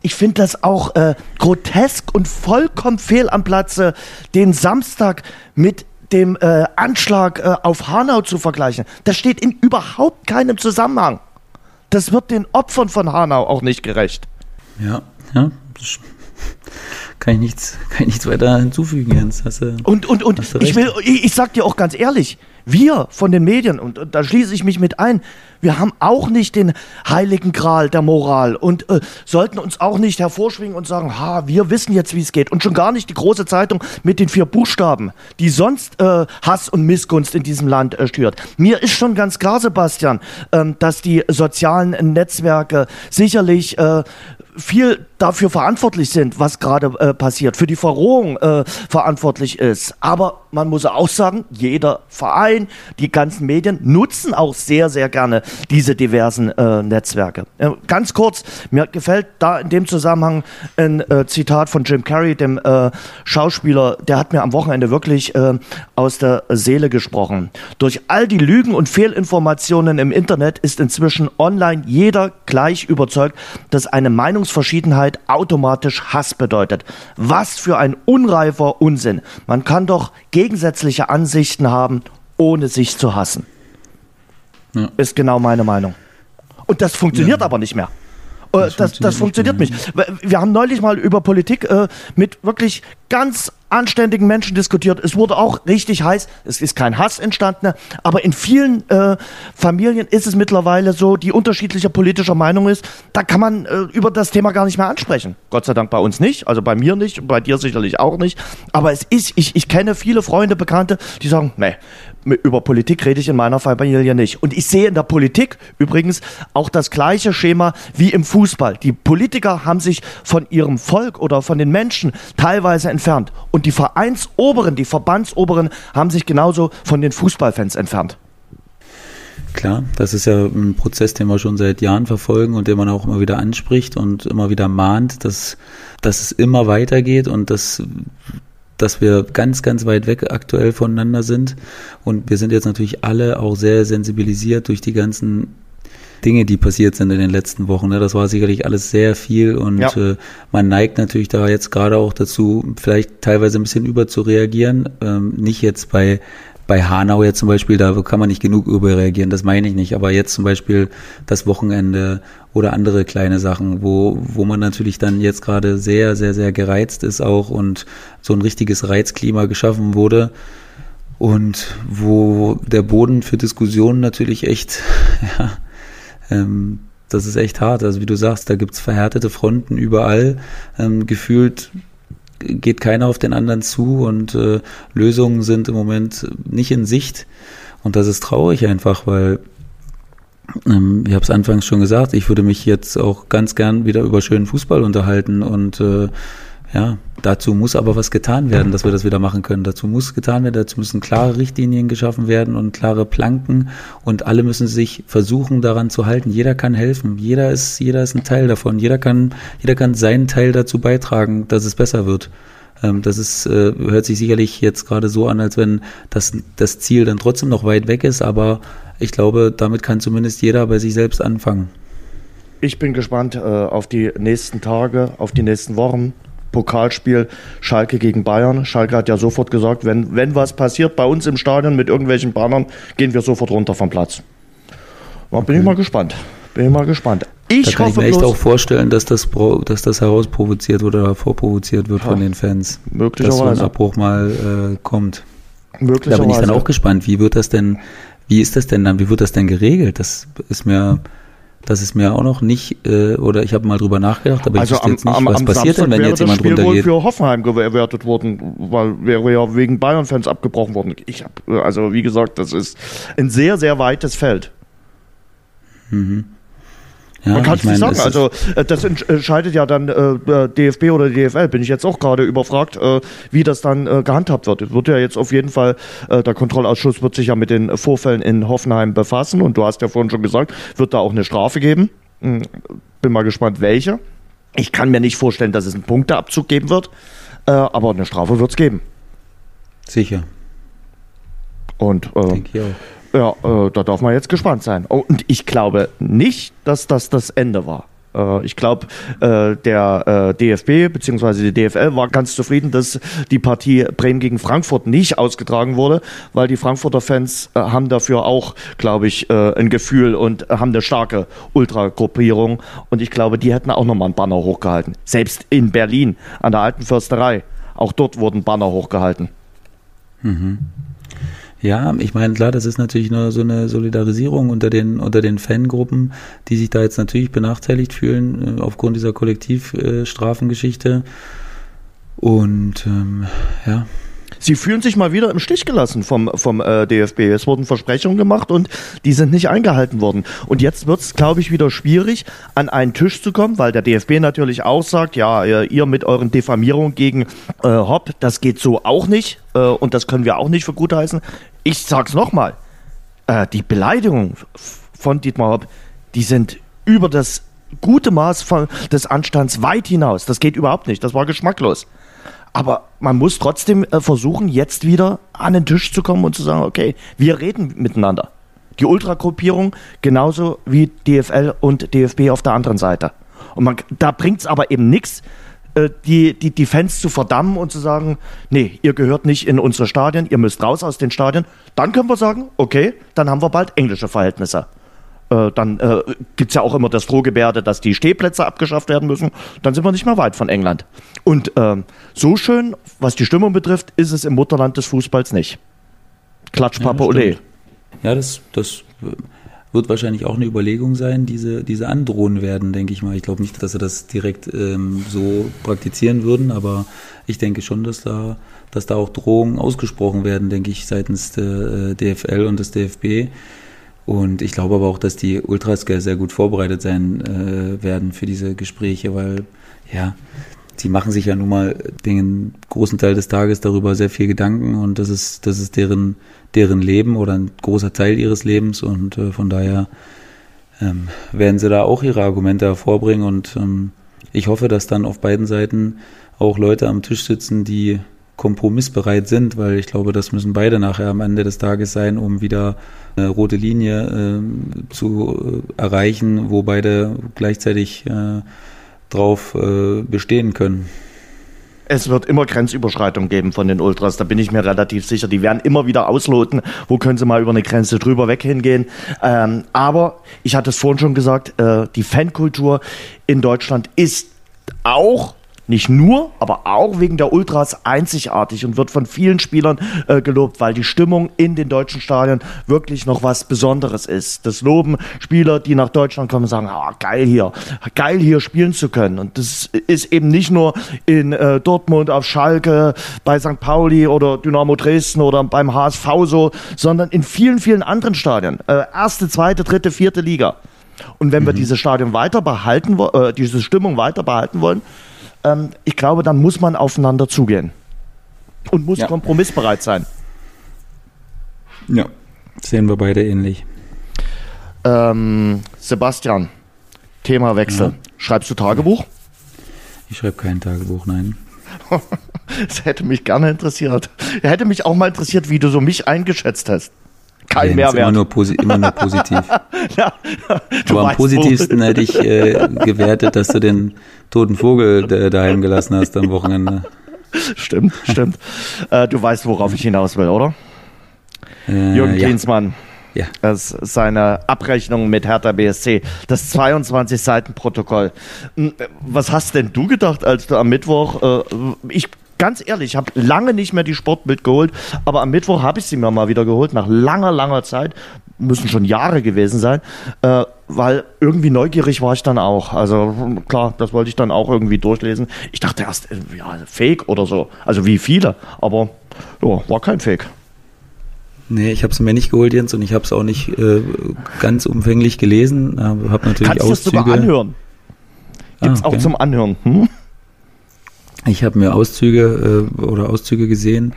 Ich finde das auch äh, grotesk und vollkommen fehl am Platze, den Samstag mit dem äh, Anschlag äh, auf Hanau zu vergleichen. Das steht in überhaupt keinem Zusammenhang. Das wird den Opfern von Hanau auch nicht gerecht. Ja, ja. das Kann ich nichts, kann ich nichts weiter hinzufügen, Jens. Hast du, Und, und, und ich, will, ich, ich sag dir auch ganz ehrlich, wir von den Medien, und, und da schließe ich mich mit ein, wir haben auch nicht den heiligen Gral der Moral und äh, sollten uns auch nicht hervorschwingen und sagen, ha, wir wissen jetzt, wie es geht. Und schon gar nicht die große Zeitung mit den vier Buchstaben, die sonst äh, Hass und Missgunst in diesem Land äh, stört. Mir ist schon ganz klar, Sebastian, ähm, dass die sozialen Netzwerke sicherlich äh, viel dafür verantwortlich sind, was gerade äh, passiert, für die Verrohung äh, verantwortlich ist. Aber man muss auch sagen, jeder Verein, die ganzen Medien nutzen auch sehr, sehr gerne diese diversen äh, Netzwerke. Äh, ganz kurz, mir gefällt da in dem Zusammenhang ein äh, Zitat von Jim Carrey, dem äh, Schauspieler, der hat mir am Wochenende wirklich aus der Seele gesprochen. Durch all die Lügen und Fehlinformationen im Internet ist inzwischen online jeder gleich überzeugt, dass eine Meinungsverschiedenheit automatisch Hass bedeutet. Was für ein unreifer Unsinn. Man kann doch gegensätzliche Ansichten haben, ohne sich zu hassen. Ja. Ist genau meine Meinung. Und das funktioniert Ja. aber nicht mehr. Äh, Das, das, Das funktioniert, funktioniert nicht. Wir haben neulich mal über Politik äh, mit wirklich ganz anständigen Menschen diskutiert. Es wurde auch richtig heiß. Es ist kein Hass entstanden, aber in vielen äh, Familien ist es mittlerweile so, die unterschiedlicher politischer Meinung ist, da kann man äh, über das Thema gar nicht mehr ansprechen. Gott sei Dank bei uns nicht, also bei mir nicht, bei dir sicherlich auch nicht. Aber es ist, ich, ich kenne viele Freunde, Bekannte, die sagen, nee, über Politik rede ich in meiner Familie nicht. Und ich sehe in der Politik übrigens auch das gleiche Schema wie im Fußball. Die Politiker haben sich von ihrem Volk oder von den Menschen teilweise entfernt. Und die Vereinsoberen, die Verbandsoberen haben sich genauso von den Fußballfans entfernt. Klar, das ist ja ein Prozess, den wir schon seit Jahren verfolgen und den man auch immer wieder anspricht und immer wieder mahnt, dass, dass es immer weitergeht und dass, dass wir ganz, ganz weit weg aktuell voneinander sind. Und wir sind jetzt natürlich alle auch sehr sensibilisiert durch die ganzen Dinge, die passiert sind in den letzten Wochen. Ne? Das war sicherlich alles sehr viel und Ja. äh, man neigt natürlich da jetzt gerade auch dazu, vielleicht teilweise ein bisschen über zu reagieren. Ähm, nicht jetzt bei bei Hanau jetzt zum Beispiel, da kann man nicht genug überreagieren, das meine ich nicht. Aber jetzt zum Beispiel das Wochenende oder andere kleine Sachen, wo, wo man natürlich dann jetzt gerade sehr, sehr, sehr gereizt ist auch und so ein richtiges Reizklima geschaffen wurde. Und wo der Boden für Diskussionen natürlich echt, ja, ähm, das ist echt hart. Also wie du sagst, da gibt's verhärtete Fronten überall. Ähm, gefühlt geht keiner auf den anderen zu und äh, Lösungen sind im Moment nicht in Sicht. Und das ist traurig einfach, weil ähm, ich habe es anfangs schon gesagt, ich würde mich jetzt auch ganz gern wieder über schönen Fußball unterhalten und äh, ja, dazu muss aber was getan werden, dass wir das wieder machen können. Dazu muss getan werden, dazu müssen klare Richtlinien geschaffen werden und klare Planken und alle müssen sich versuchen daran zu halten. Jeder kann helfen, jeder ist, jeder ist ein Teil davon, jeder kann, jeder kann seinen Teil dazu beitragen, dass es besser wird. Ähm, das ist, äh, hört sich sicherlich jetzt gerade so an, als wenn das, das Ziel dann trotzdem noch weit weg ist, aber ich glaube, damit kann zumindest jeder bei sich selbst anfangen. Ich bin gespannt äh, auf die nächsten Tage, auf die nächsten Wochen. Pokalspiel Schalke gegen Bayern. Schalke hat ja sofort gesagt, wenn, wenn was passiert bei uns im Stadion mit irgendwelchen Bannern, gehen wir sofort runter vom Platz. Da bin ich mal gespannt. Bin ich mal gespannt. Ich da kann ich mir echt auch vorstellen, dass das, dass das herausprovoziert oder vorprovoziert wird ja, von den Fans. Möglicherweise. Dass so ein Abbruch mal äh, kommt. Möglicherweise. Da bin ich dann auch gespannt. Wie wird das denn, wie ist das denn dann, wie wird das denn geregelt? Das ist mir, das ist mir auch noch nicht, äh, oder ich habe mal drüber nachgedacht, aber also ich wüsste jetzt nicht, am, was am passiert Samstag denn, wenn jetzt jemand das Spiel runtergeht. wohl für Hoffenheim gewertet worden, weil wäre ja wegen Bayern-Fans abgebrochen worden. Ich hab, also wie gesagt, das ist ein sehr, sehr weites Feld. Mhm. Ja, Man kann es ich nicht sagen. Also äh, das entscheidet ja dann äh, DFB oder DFL. Bin ich jetzt auch gerade überfragt, äh, wie das dann äh, gehandhabt wird. Es wird ja jetzt auf jeden Fall, äh, der Kontrollausschuss wird sich ja mit den Vorfällen in Hoffenheim befassen und du hast ja vorhin schon gesagt, wird da auch eine Strafe geben. Hm, Bin mal gespannt, welche. Ich kann mir nicht vorstellen, dass es einen Punkteabzug geben wird, äh, aber eine Strafe wird es geben. Sicher, Und äh. Ja, äh, da darf man jetzt gespannt sein. Oh, und ich glaube nicht, dass das das Ende war. Äh, ich glaube, äh, der äh, DFB bzw. die DFL war ganz zufrieden, dass die Partie Bremen gegen Frankfurt nicht ausgetragen wurde, weil die Frankfurter Fans haben dafür auch, glaube ich, ein Gefühl und haben eine starke Ultragruppierung. Und ich glaube, die hätten auch nochmal einen Banner hochgehalten. Selbst in Berlin an der alten Försterei. Auch dort wurden Banner hochgehalten. Ja, ich meine, klar, das ist natürlich nur so eine Solidarisierung unter den, unter den Fangruppen, die sich da jetzt natürlich benachteiligt fühlen äh, aufgrund dieser Kollektivstrafengeschichte. Und ähm, ja, Sie fühlen sich mal wieder im Stich gelassen vom, vom äh, DFB. Es wurden Versprechungen gemacht und die sind nicht eingehalten worden. Und jetzt wird es, glaube ich, wieder schwierig, an einen Tisch zu kommen, weil der DFB natürlich auch sagt, ja, ihr, mit euren Diffamierungen gegen äh, Hopp, das geht so auch nicht äh, und das können wir auch nicht für gut heißen. Ich sag's nochmal, äh, die Beleidigungen von Dietmar Hopp, die sind über das gute Maß von, des Anstands weit hinaus. Das geht überhaupt nicht. Das war geschmacklos. Aber man muss trotzdem äh, versuchen, jetzt wieder an den Tisch zu kommen und zu sagen, okay, wir reden miteinander. Die Ultragruppierung genauso wie DFL und DFB auf der anderen Seite. Und man, da bringt es aber eben nichts, äh, die, die, die Fans zu verdammen und zu sagen, nee, ihr gehört nicht in unsere Stadien, ihr müsst raus aus den Stadien. Dann können wir sagen, okay, dann haben wir bald englische Verhältnisse. Äh, dann äh, gibt es ja auch immer das Drohgebärde, dass die Stehplätze abgeschafft werden müssen. Dann sind wir nicht mehr weit von England. Und ähm, so schön, was die Stimmung betrifft, ist es im Mutterland des Fußballs nicht. Klatsch, Papa, Ja, Ole. Ja, das, das wird wahrscheinlich auch eine Überlegung sein, diese, diese androhen werden, denke ich mal. Ich glaube nicht, dass sie das direkt ähm, so praktizieren würden, aber ich denke schon, dass da, dass da auch Drohungen ausgesprochen werden, denke ich, seitens der äh, DFL und des DFB. Und ich glaube aber auch, dass die Ultras sehr gut vorbereitet sein äh, werden für diese Gespräche, weil ja, sie machen sich ja nun mal den großen Teil des Tages darüber sehr viel Gedanken und das ist, das ist deren, deren Leben oder ein großer Teil ihres Lebens und äh, von daher ähm, werden sie da auch ihre Argumente hervorbringen und ähm, ich hoffe, dass dann auf beiden Seiten auch Leute am Tisch sitzen, die kompromissbereit sind, weil ich glaube, das müssen beide nachher am Ende des Tages sein, um wieder eine rote Linie ähm, zu äh, erreichen, wo beide gleichzeitig äh, drauf äh, bestehen können. Es wird immer Grenzüberschreitungen geben von den Ultras, da bin ich mir relativ sicher. Die werden immer wieder ausloten, wo können sie mal über eine Grenze drüber weg hingehen. Ähm, aber ich hatte es vorhin schon gesagt, äh, die Fankultur in Deutschland ist auch nicht nur, aber auch wegen der Ultras einzigartig und wird von vielen Spielern äh, gelobt, weil die Stimmung in den deutschen Stadien wirklich noch was Besonderes ist. Das loben Spieler, die nach Deutschland kommen und sagen, ah, geil hier, geil hier spielen zu können. Und das ist eben nicht nur in äh, Dortmund, auf Schalke, bei St. Pauli oder Dynamo Dresden oder beim HSV so, sondern in vielen, vielen anderen Stadien. Äh, erste, zweite, dritte, vierte Liga. Und wenn wir mhm. diese Stadion weiter behalten, äh, diese Stimmung weiter behalten wollen, ähm, ich glaube, dann muss man aufeinander zugehen und muss ja. kompromissbereit sein. Ja, sehen wir beide ähnlich. Ähm, Sebastian, Themawechsel. Ja. Schreibst du Tagebuch? Ich schreibe kein Tagebuch, nein. das hätte mich gerne interessiert. Hätte mich auch mal interessiert, wie du so mich eingeschätzt hast. Kein Mehrwert. Immer nur, posi immer nur positiv. ja, Aber am positivsten hätte ich äh, gewertet, dass du den toten Vogel äh, daheim gelassen hast am Wochenende. Stimmt, stimmt. Äh, du weißt, worauf ich hinaus will, oder? Äh, Jürgen ja. Klinsmann. Ja. Das ist seine Abrechnung mit Hertha BSC. Das 22 Seiten Protokoll. Hm, was hast denn du gedacht, als du am Mittwoch, äh, ich ganz ehrlich, ich habe lange nicht mehr die Sportbild geholt, aber am Mittwoch habe ich sie mir mal wieder geholt, nach langer, langer Zeit. Müssen schon Jahre gewesen sein, äh, weil irgendwie neugierig war ich dann auch. Also klar, das wollte ich dann auch irgendwie durchlesen. Ich dachte erst, äh, ja, Fake oder so. Also wie viele, aber ja, war kein Fake. Nee, ich habe es mir nicht geholt, Jens, und ich habe es auch nicht äh, ganz umfänglich gelesen. Äh, habe natürlich Kannst du sogar anhören? Gibt's ah, okay. auch zum Anhören. Hm? Ich habe mir Auszüge äh, oder Auszüge gesehen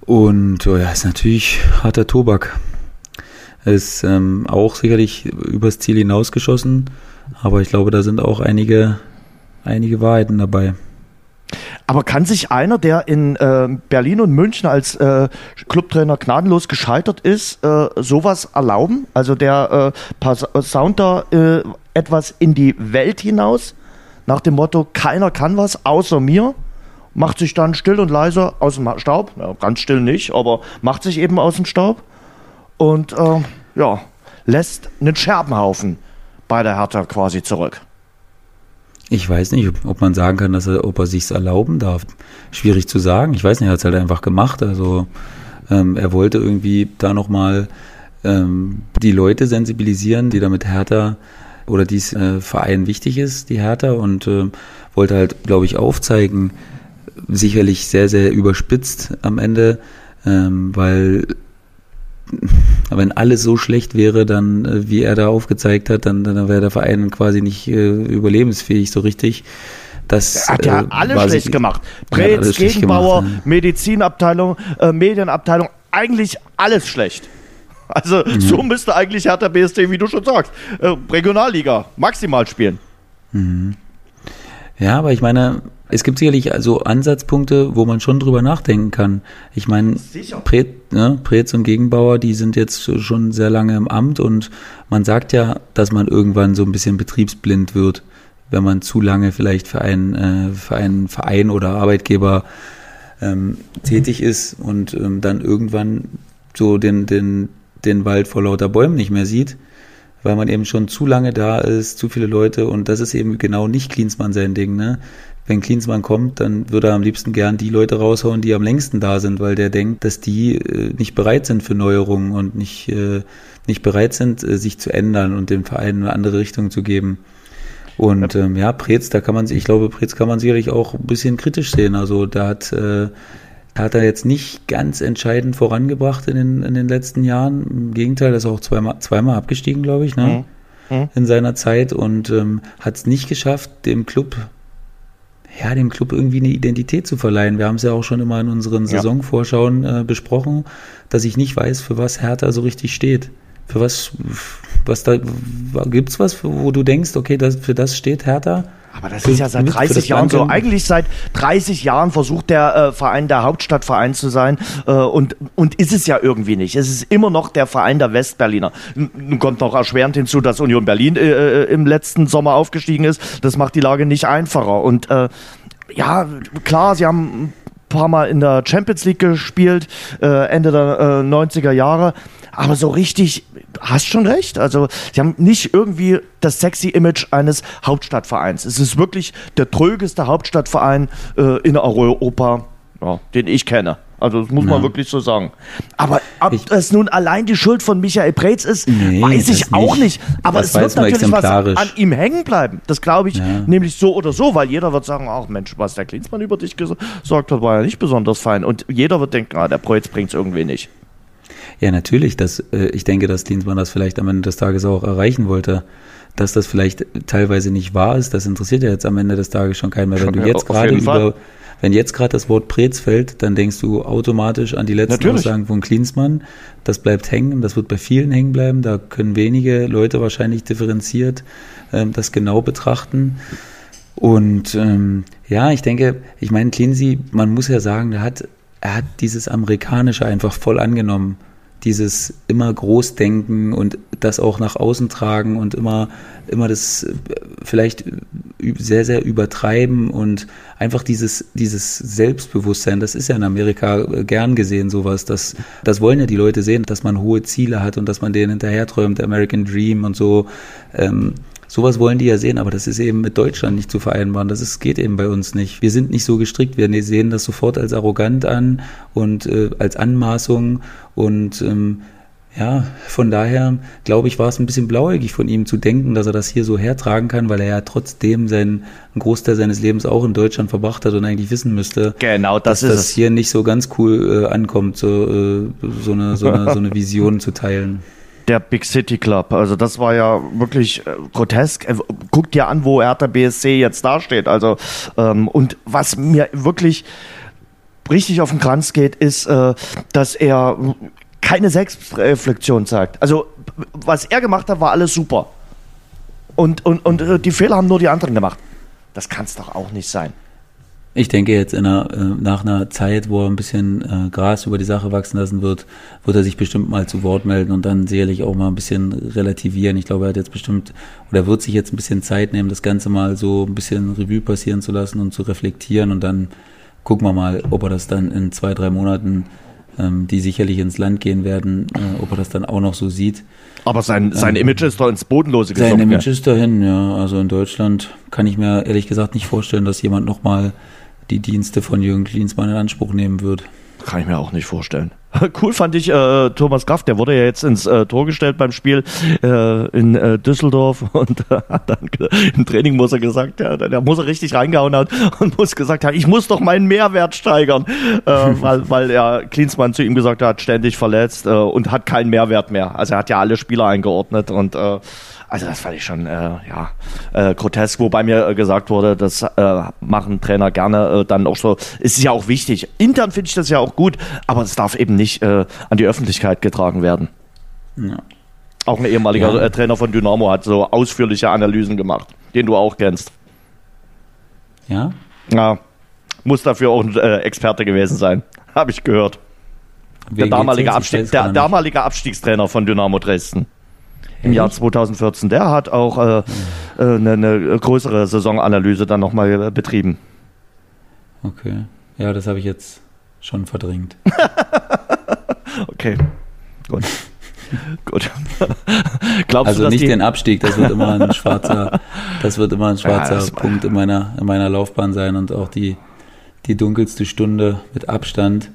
und oh ja, ist natürlich harter Tobak. Ist ähm, auch sicherlich übers Ziel hinausgeschossen, aber ich glaube, da sind auch einige, einige Wahrheiten dabei. Aber kann sich einer, der in äh, Berlin und München als äh, Clubtrainer gnadenlos gescheitert ist, äh, sowas erlauben? Also der äh, Sound da äh, etwas in die Welt hinaus? Nach dem Motto, keiner kann was außer mir, macht sich dann still und leise aus dem Staub, ja, ganz still nicht, aber macht sich eben aus dem Staub und äh, ja, lässt einen Scherbenhaufen bei der Hertha quasi zurück. Ich weiß nicht, ob man sagen kann, dass er, ob er sich's erlauben darf. Schwierig zu sagen. Ich weiß nicht, er hat es halt einfach gemacht. Also ähm, er wollte irgendwie da nochmal ähm, die Leute sensibilisieren, die da mit Hertha oder dies äh, Verein wichtig ist, die Hertha, und äh, wollte halt, glaube ich, aufzeigen, sicherlich sehr, sehr überspitzt am Ende, ähm, weil wenn alles so schlecht wäre, dann, äh, wie er da aufgezeigt hat, dann, dann wäre der Verein quasi nicht äh, überlebensfähig so richtig. Das, er hat ja äh, alles schlecht sich, gemacht. Brez, Gegenbauer, gemacht, ja. Medizinabteilung, äh, Medienabteilung, eigentlich alles schlecht. Also mhm. so müsste eigentlich Hertha BSC, wie du schon sagst, äh, Regionalliga maximal spielen. Mhm. Ja, aber ich meine, es gibt sicherlich also Ansatzpunkte, wo man schon drüber nachdenken kann. Ich meine, Pret, ne, Preetz und Gegenbauer, die sind jetzt schon sehr lange im Amt und man sagt ja, dass man irgendwann so ein bisschen betriebsblind wird, wenn man zu lange vielleicht für einen, äh, für einen Verein oder Arbeitgeber ähm, tätig ist und ähm, dann irgendwann so den, den, den Wald vor lauter Bäumen nicht mehr sieht, weil man eben schon zu lange da ist, zu viele Leute und das ist eben genau nicht Klinsmann sein Ding. Ne? Wenn Klinsmann kommt, dann würde er am liebsten gern die Leute raushauen, die am längsten da sind, weil der denkt, dass die äh, nicht bereit sind für Neuerungen und nicht, äh, nicht bereit sind, äh, sich zu ändern und dem Verein eine andere Richtung zu geben. Und ähm, ja, Preetz, da kann man, ich glaube, Preetz kann man sicherlich auch ein bisschen kritisch sehen. Also da hat äh, hat er jetzt nicht ganz entscheidend vorangebracht in den, in den letzten Jahren. Im Gegenteil, er ist auch zweimal, zweimal abgestiegen, glaube ich, ne? Mhm. Mhm. in seiner Zeit und ähm, hat es nicht geschafft, dem Club ja, dem Club irgendwie eine Identität zu verleihen. Wir haben es ja auch schon immer in unseren. Saisonvorschauen äh, besprochen, dass ich nicht weiß, für was Hertha so richtig steht. Für was, was da, gibt's was, wo du denkst, okay, das, für das steht Hertha? Aber das ist ja seit 30 Jahren so. Eigentlich seit 30 Jahren versucht der äh, Verein der Hauptstadtverein zu sein äh, und, und ist es ja irgendwie nicht. Es ist immer noch der Verein der Westberliner. Nun kommt noch erschwerend hinzu, dass Union Berlin äh, äh, im letzten Sommer aufgestiegen ist. Das macht die Lage nicht einfacher. Und äh, ja, klar, sie haben paar Mal in der Champions League gespielt, äh, Ende der äh, 90er Jahre. Aber so richtig, hast schon recht. Also, sie haben nicht irgendwie das sexy Image eines Hauptstadtvereins. Es ist wirklich der trögeste Hauptstadtverein äh, in Europa, ja, den ich kenne. Also das muss ja. man wirklich so sagen. Aber ob ich, das nun allein die Schuld von Michael Preetz ist, nee, weiß ich auch nicht. Aber es wird natürlich was an ihm hängen bleiben. Das glaube ich ja. nämlich so oder so, weil jeder wird sagen, ach Mensch, was der Klinsmann über dich gesagt hat, war ja nicht besonders fein. Und jeder wird denken, ah, der Preetz bringt es irgendwie nicht. Ja, natürlich. Das, äh, ich denke, dass Klinsmann das vielleicht am Ende des Tages auch erreichen wollte. Dass das vielleicht teilweise nicht wahr ist, das interessiert ja jetzt am Ende des Tages schon keinen mehr. Wenn du jetzt gerade über wenn jetzt gerade das Wort Prez fällt, dann denkst du automatisch an die letzten Natürlich. Aussagen von Klinsmann. Das bleibt hängen, das wird bei vielen hängen bleiben. Da können wenige Leute wahrscheinlich differenziert ähm, das genau betrachten. Und ähm, ja, ich denke, ich meine, Cleansey, man muss ja sagen, er hat, er hat dieses Amerikanische einfach voll angenommen dieses immer Großdenken und das auch nach außen tragen und immer, immer das äh, vielleicht sehr, sehr übertreiben und einfach dieses, dieses Selbstbewusstsein, das ist ja in Amerika äh, gern gesehen, sowas. Das, das wollen ja die Leute sehen, dass man hohe Ziele hat und dass man denen hinterherträumt, American Dream und so. Ähm, Sowas wollen die ja sehen, aber das ist eben mit Deutschland nicht zu vereinbaren. Das ist, geht eben bei uns nicht. Wir sind nicht so gestrickt. Wir sehen das sofort als arrogant an und äh, als Anmaßung. Und ähm, ja, von daher glaube ich, war es ein bisschen blauäugig von ihm zu denken, dass er das hier so hertragen kann, weil er ja trotzdem seinen einen Großteil seines Lebens auch in Deutschland verbracht hat und eigentlich wissen müsste, genau, das dass das hier nicht so ganz cool äh, ankommt, so, äh, so, eine, so, eine, so eine Vision zu teilen der Big City Club. Also das war ja wirklich äh, grotesk. Guckt dir an, wo Hertha BSC jetzt dasteht. Also ähm, und was mir wirklich richtig auf den Kranz geht, ist, äh, dass er keine Selbstreflexion zeigt. Also was er gemacht hat, war alles super. Und, und, und äh, die Fehler haben nur die anderen gemacht. Das kann es doch auch nicht sein. Ich denke jetzt einer, äh, nach einer Zeit, wo er ein bisschen äh, Gras über die Sache wachsen lassen wird, wird er sich bestimmt mal zu Wort melden und dann sicherlich auch mal ein bisschen relativieren. Ich glaube, er hat jetzt bestimmt oder wird sich jetzt ein bisschen Zeit nehmen, das Ganze mal so ein bisschen Revue passieren zu lassen und zu reflektieren und dann gucken wir mal, ob er das dann in zwei, drei Monaten, ähm, die sicherlich ins Land gehen werden, äh, ob er das dann auch noch so sieht. Aber sein, sein ähm, Image ist doch ins Bodenlose gesunken. Sein Image ist dahin, ja. Also in Deutschland kann ich mir ehrlich gesagt nicht vorstellen, dass jemand nochmal die Dienste von Jürgen Klinsmann in Anspruch nehmen wird. Kann ich mir auch nicht vorstellen. Cool fand ich äh, Thomas Kraft, der wurde ja jetzt ins äh, Tor gestellt beim Spiel äh, in äh, Düsseldorf und äh, hat dann im Training muss er gesagt, ja, der muss er richtig reingehauen hat und muss gesagt haben, ich muss doch meinen Mehrwert steigern, äh, weil, weil er Klinsmann zu ihm gesagt hat, ständig verletzt äh, und hat keinen Mehrwert mehr. Also er hat ja alle Spieler eingeordnet und äh, also das fand ich schon äh, ja, äh, grotesk, wobei mir äh, gesagt wurde, das äh, machen Trainer gerne äh, dann auch so. Ist ja auch wichtig. Intern finde ich das ja auch gut, aber es darf eben nicht äh, an die Öffentlichkeit getragen werden. Ja. Auch ein ehemaliger ja. Trainer von Dynamo hat so ausführliche Analysen gemacht, den du auch kennst. Ja? Ja. Muss dafür auch ein Experte gewesen sein. Habe ich gehört. der damalige, Abstieg, der damalige Abstiegstrainer von Dynamo Dresden im Jahr 2014. Der hat auch äh, äh, eine, eine größere Saisonanalyse dann nochmal betrieben. Okay. Ja, das habe ich jetzt schon verdrängt. okay. Gut. Gut. Glaubst also du, nicht den Abstieg, das wird immer ein schwarzer, das wird immer ein schwarzer ja, Punkt in meiner, in meiner Laufbahn sein und auch die, die dunkelste Stunde mit Abstand.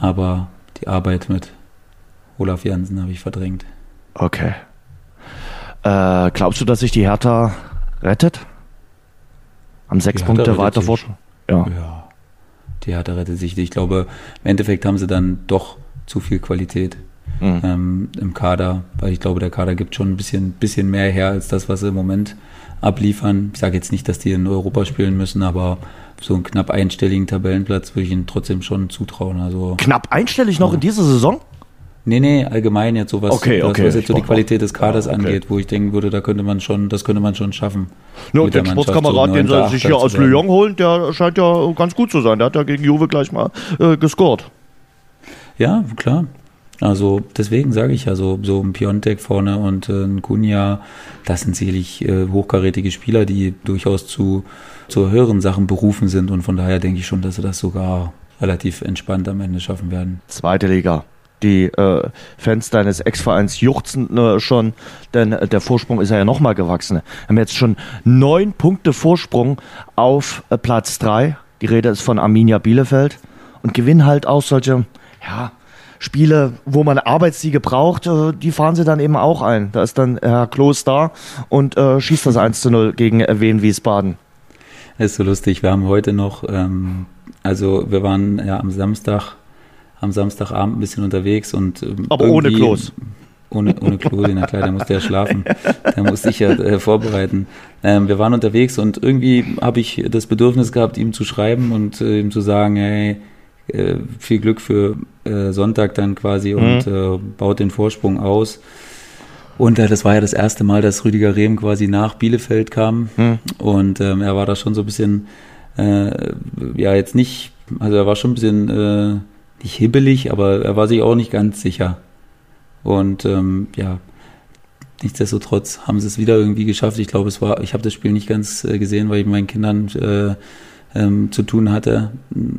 Aber die Arbeit mit Olaf Jansen habe ich verdrängt. Okay. Äh, glaubst du, dass sich die Hertha rettet? Am sechs Punkte weiter vor. Ja. ja. Die Hertha rettet sich. Ich glaube, im Endeffekt haben sie dann doch zu viel Qualität mhm. ähm, im Kader, weil ich glaube, der Kader gibt schon ein bisschen, bisschen mehr her als das, was sie im Moment abliefern. Ich sage jetzt nicht, dass die in Europa spielen müssen, aber so einen knapp einstelligen Tabellenplatz würde ich ihnen trotzdem schon zutrauen. Also knapp einstellig noch ja. in dieser Saison? Nee, nee, allgemein jetzt sowas, okay, okay. was jetzt so die Qualität des Kaders ja, okay. angeht, wo ich denken würde, da könnte man schon, das könnte man schon schaffen. Ja, und der Sportskamerad, den sie sich hier aus Lyon holen, der scheint ja ganz gut zu sein. Der hat ja gegen Juve gleich mal äh, gescored. Ja, klar. Also deswegen sage ich ja so, so ein Piontek vorne und äh, ein Kunja, das sind sicherlich äh, hochkarätige Spieler, die durchaus zu, zu höheren Sachen berufen sind und von daher denke ich schon, dass sie das sogar relativ entspannt am Ende schaffen werden. Zweite Liga. Die äh, Fans deines Ex-Vereins juchzen äh, schon, denn äh, der Vorsprung ist ja nochmal gewachsen. Wir haben jetzt schon neun Punkte Vorsprung auf äh, Platz drei. Die Rede ist von Arminia Bielefeld und gewinnen halt auch solche, ja, Spiele, wo man Arbeitssiege braucht, äh, die fahren sie dann eben auch ein. Da ist dann Herr Kloß da und äh, schießt das 1 zu 0 gegen Wien Wiesbaden. Das ist so lustig. Wir haben heute noch, ähm, also wir waren ja am Samstag, am Samstagabend ein bisschen unterwegs und ähm, aber ohne Kloß. Ohne, ohne Klose, na klar, der musste ja schlafen. Der musste sich ja äh, vorbereiten. Ähm, wir waren unterwegs und irgendwie habe ich das Bedürfnis gehabt, ihm zu schreiben und äh, ihm zu sagen, hey, äh, viel Glück für äh, Sonntag dann quasi mhm. und äh, baut den Vorsprung aus. Und äh, das war ja das erste Mal, dass Rüdiger Rehm quasi nach Bielefeld kam. Mhm. Und ähm, er war da schon so ein bisschen, ja, jetzt nicht, also er war schon ein bisschen nicht hibbelig, aber er war sich auch nicht ganz sicher. Und ähm, ja, nichtsdestotrotz haben sie es wieder irgendwie geschafft. Ich glaube, es war, ich habe das Spiel nicht ganz äh, gesehen, weil ich mit meinen Kindern äh, ähm, zu tun hatte.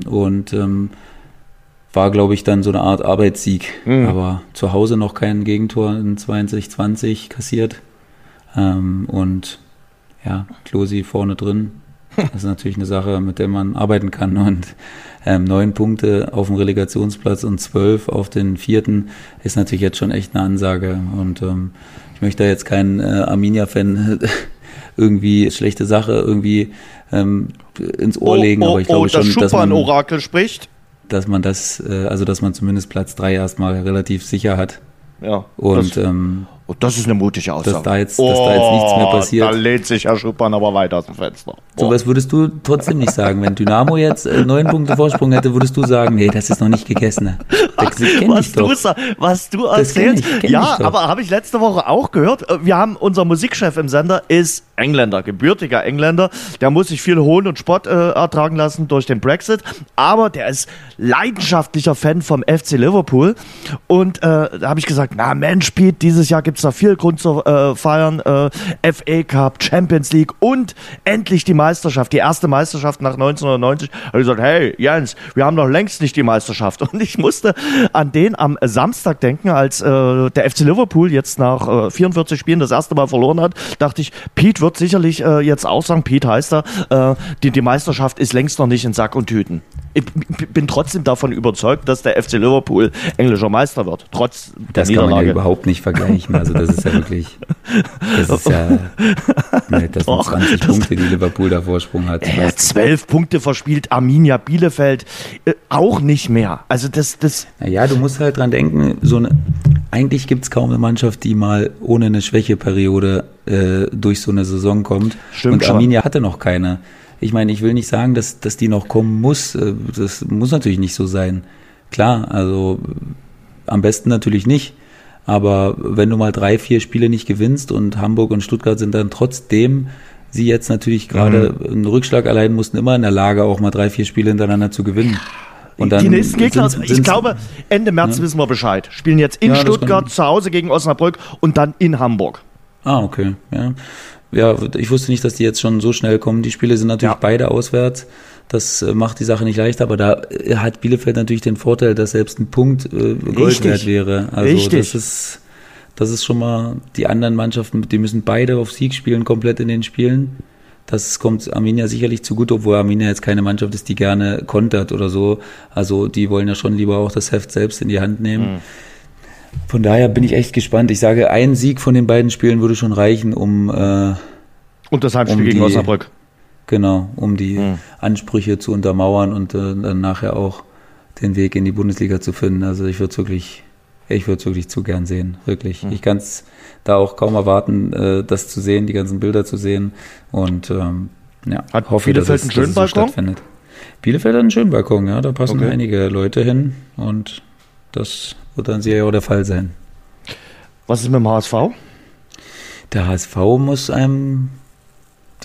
Und ähm, war, glaube ich, dann so eine Art Arbeitssieg. Mhm. Aber zu Hause noch kein Gegentor in 2020 kassiert. Ähm, und ja, Klosi vorne drin. Das ist natürlich eine Sache, mit der man arbeiten kann. Und ähm, neun Punkte auf dem Relegationsplatz und zwölf auf den vierten ist natürlich jetzt schon echt eine Ansage. Und ähm, ich möchte da jetzt keinen äh, Arminia-Fan irgendwie schlechte Sache irgendwie ähm, ins Ohr oh, legen, aber ich glaube oh, schon, das dass man Orakel spricht, dass man das, äh, also dass man zumindest Platz drei erstmal relativ sicher hat. Ja. Und ähm, Oh, das ist eine mutige Aussage. Dass da jetzt, dass da jetzt nichts mehr oh, passiert. Da lehnt sich Herr Schuppern aber weiter aus dem Fenster. Oh. So was würdest du trotzdem nicht sagen. Wenn Dynamo jetzt äh, neun Punkte Vorsprung hätte, würdest du sagen, nee, das ist noch nicht gegessen. Das, was, du, was du erzählst. Kenn ich, kenn ja, aber habe ich letzte Woche auch gehört. Äh, wir haben, unser Musikchef im Sender ist Engländer, gebürtiger Engländer. Der muss sich viel Hohn und Spott äh, ertragen lassen durch den Brexit. Aber der ist leidenschaftlicher Fan vom FC Liverpool. Und äh, da habe ich gesagt, na Mensch, Pete, dieses Jahr gibt es da viel Grund zu äh, feiern. Äh, FA Cup, Champions League und endlich die Meisterschaft, die erste Meisterschaft nach 1990. Da habe ich gesagt, hey Jens, wir haben noch längst nicht die Meisterschaft. Und ich musste an den am Samstag denken, als äh, der FC Liverpool jetzt nach 44 äh, Spielen das erste Mal verloren hat, dachte ich, Pete wird sicherlich äh, jetzt auch sagen, Pete heißt er, äh, die, die Meisterschaft ist längst noch nicht in Sack und Tüten. Ich bin trotzdem davon überzeugt, dass der FC Liverpool englischer Meister wird, trotz das der Niederlage. Das kann man ja überhaupt nicht vergleichen. Also das ist ja wirklich, das ist ja, das sind 20 Punkte, die Liverpool da Vorsprung hat. Äh, 12 Punkte verspielt Arminia Bielefeld äh, auch nicht mehr. Also das, das. Naja, du musst halt dran denken, so eine, eigentlich gibt es kaum eine Mannschaft, die mal ohne eine Schwächeperiode äh, durch so eine Saison kommt. Stimmt Und Arminia hatte noch keine. Ich meine, ich will nicht sagen, dass, dass die noch kommen muss. Äh, das muss natürlich nicht so sein. Klar, also am besten natürlich nicht. Aber wenn du mal drei, vier Spiele nicht gewinnst und Hamburg und Stuttgart sind dann trotzdem sie jetzt natürlich gerade mhm. einen Rückschlag allein mussten immer in der Lage, auch mal drei, vier Spiele hintereinander zu gewinnen. Und dann die nächsten Gegner, sind, ich glaube, Ende März ja. wissen wir Bescheid. Spielen jetzt in ja, Stuttgart zu Hause gegen Osnabrück und dann in Hamburg. Ah, okay. Ja. Ja, ich wusste nicht, dass die jetzt schon so schnell kommen. Die Spiele sind natürlich ja. beide auswärts. Das äh, macht die Sache nicht leichter, aber da äh, hat Bielefeld natürlich den Vorteil, dass selbst ein Punkt äh, Gold wert wäre. Also Richtig. das ist das ist schon mal die anderen Mannschaften, die müssen beide auf Sieg spielen, komplett in den Spielen. Das kommt Arminia sicherlich zugute, obwohl Arminia jetzt keine Mannschaft ist, die gerne kontert oder so. Also die wollen ja schon lieber auch das Heft selbst in die Hand nehmen. Mhm. Von daher bin ich echt gespannt. Ich sage, ein Sieg von den beiden Spielen würde schon reichen, um äh, und das Heimspiel um gegen die, Osnabrück. Genau, um die hm. Ansprüche zu untermauern und äh, dann nachher auch den Weg in die Bundesliga zu finden. Also ich würde es wirklich, ich würde wirklich zu gern sehen, wirklich. Hm. Ich kann es da auch kaum erwarten, äh, das zu sehen, die ganzen Bilder zu sehen und ähm, ja, Hat hoffe, Bielefeld dass es, einen schönen dass es so Balkon? stattfindet. Bielefeld hat einen schönen Balkon, ja, da passen okay. einige Leute hin und das wird dann sicher auch der Fall sein. Was ist mit dem HSV? Der HSV muss einem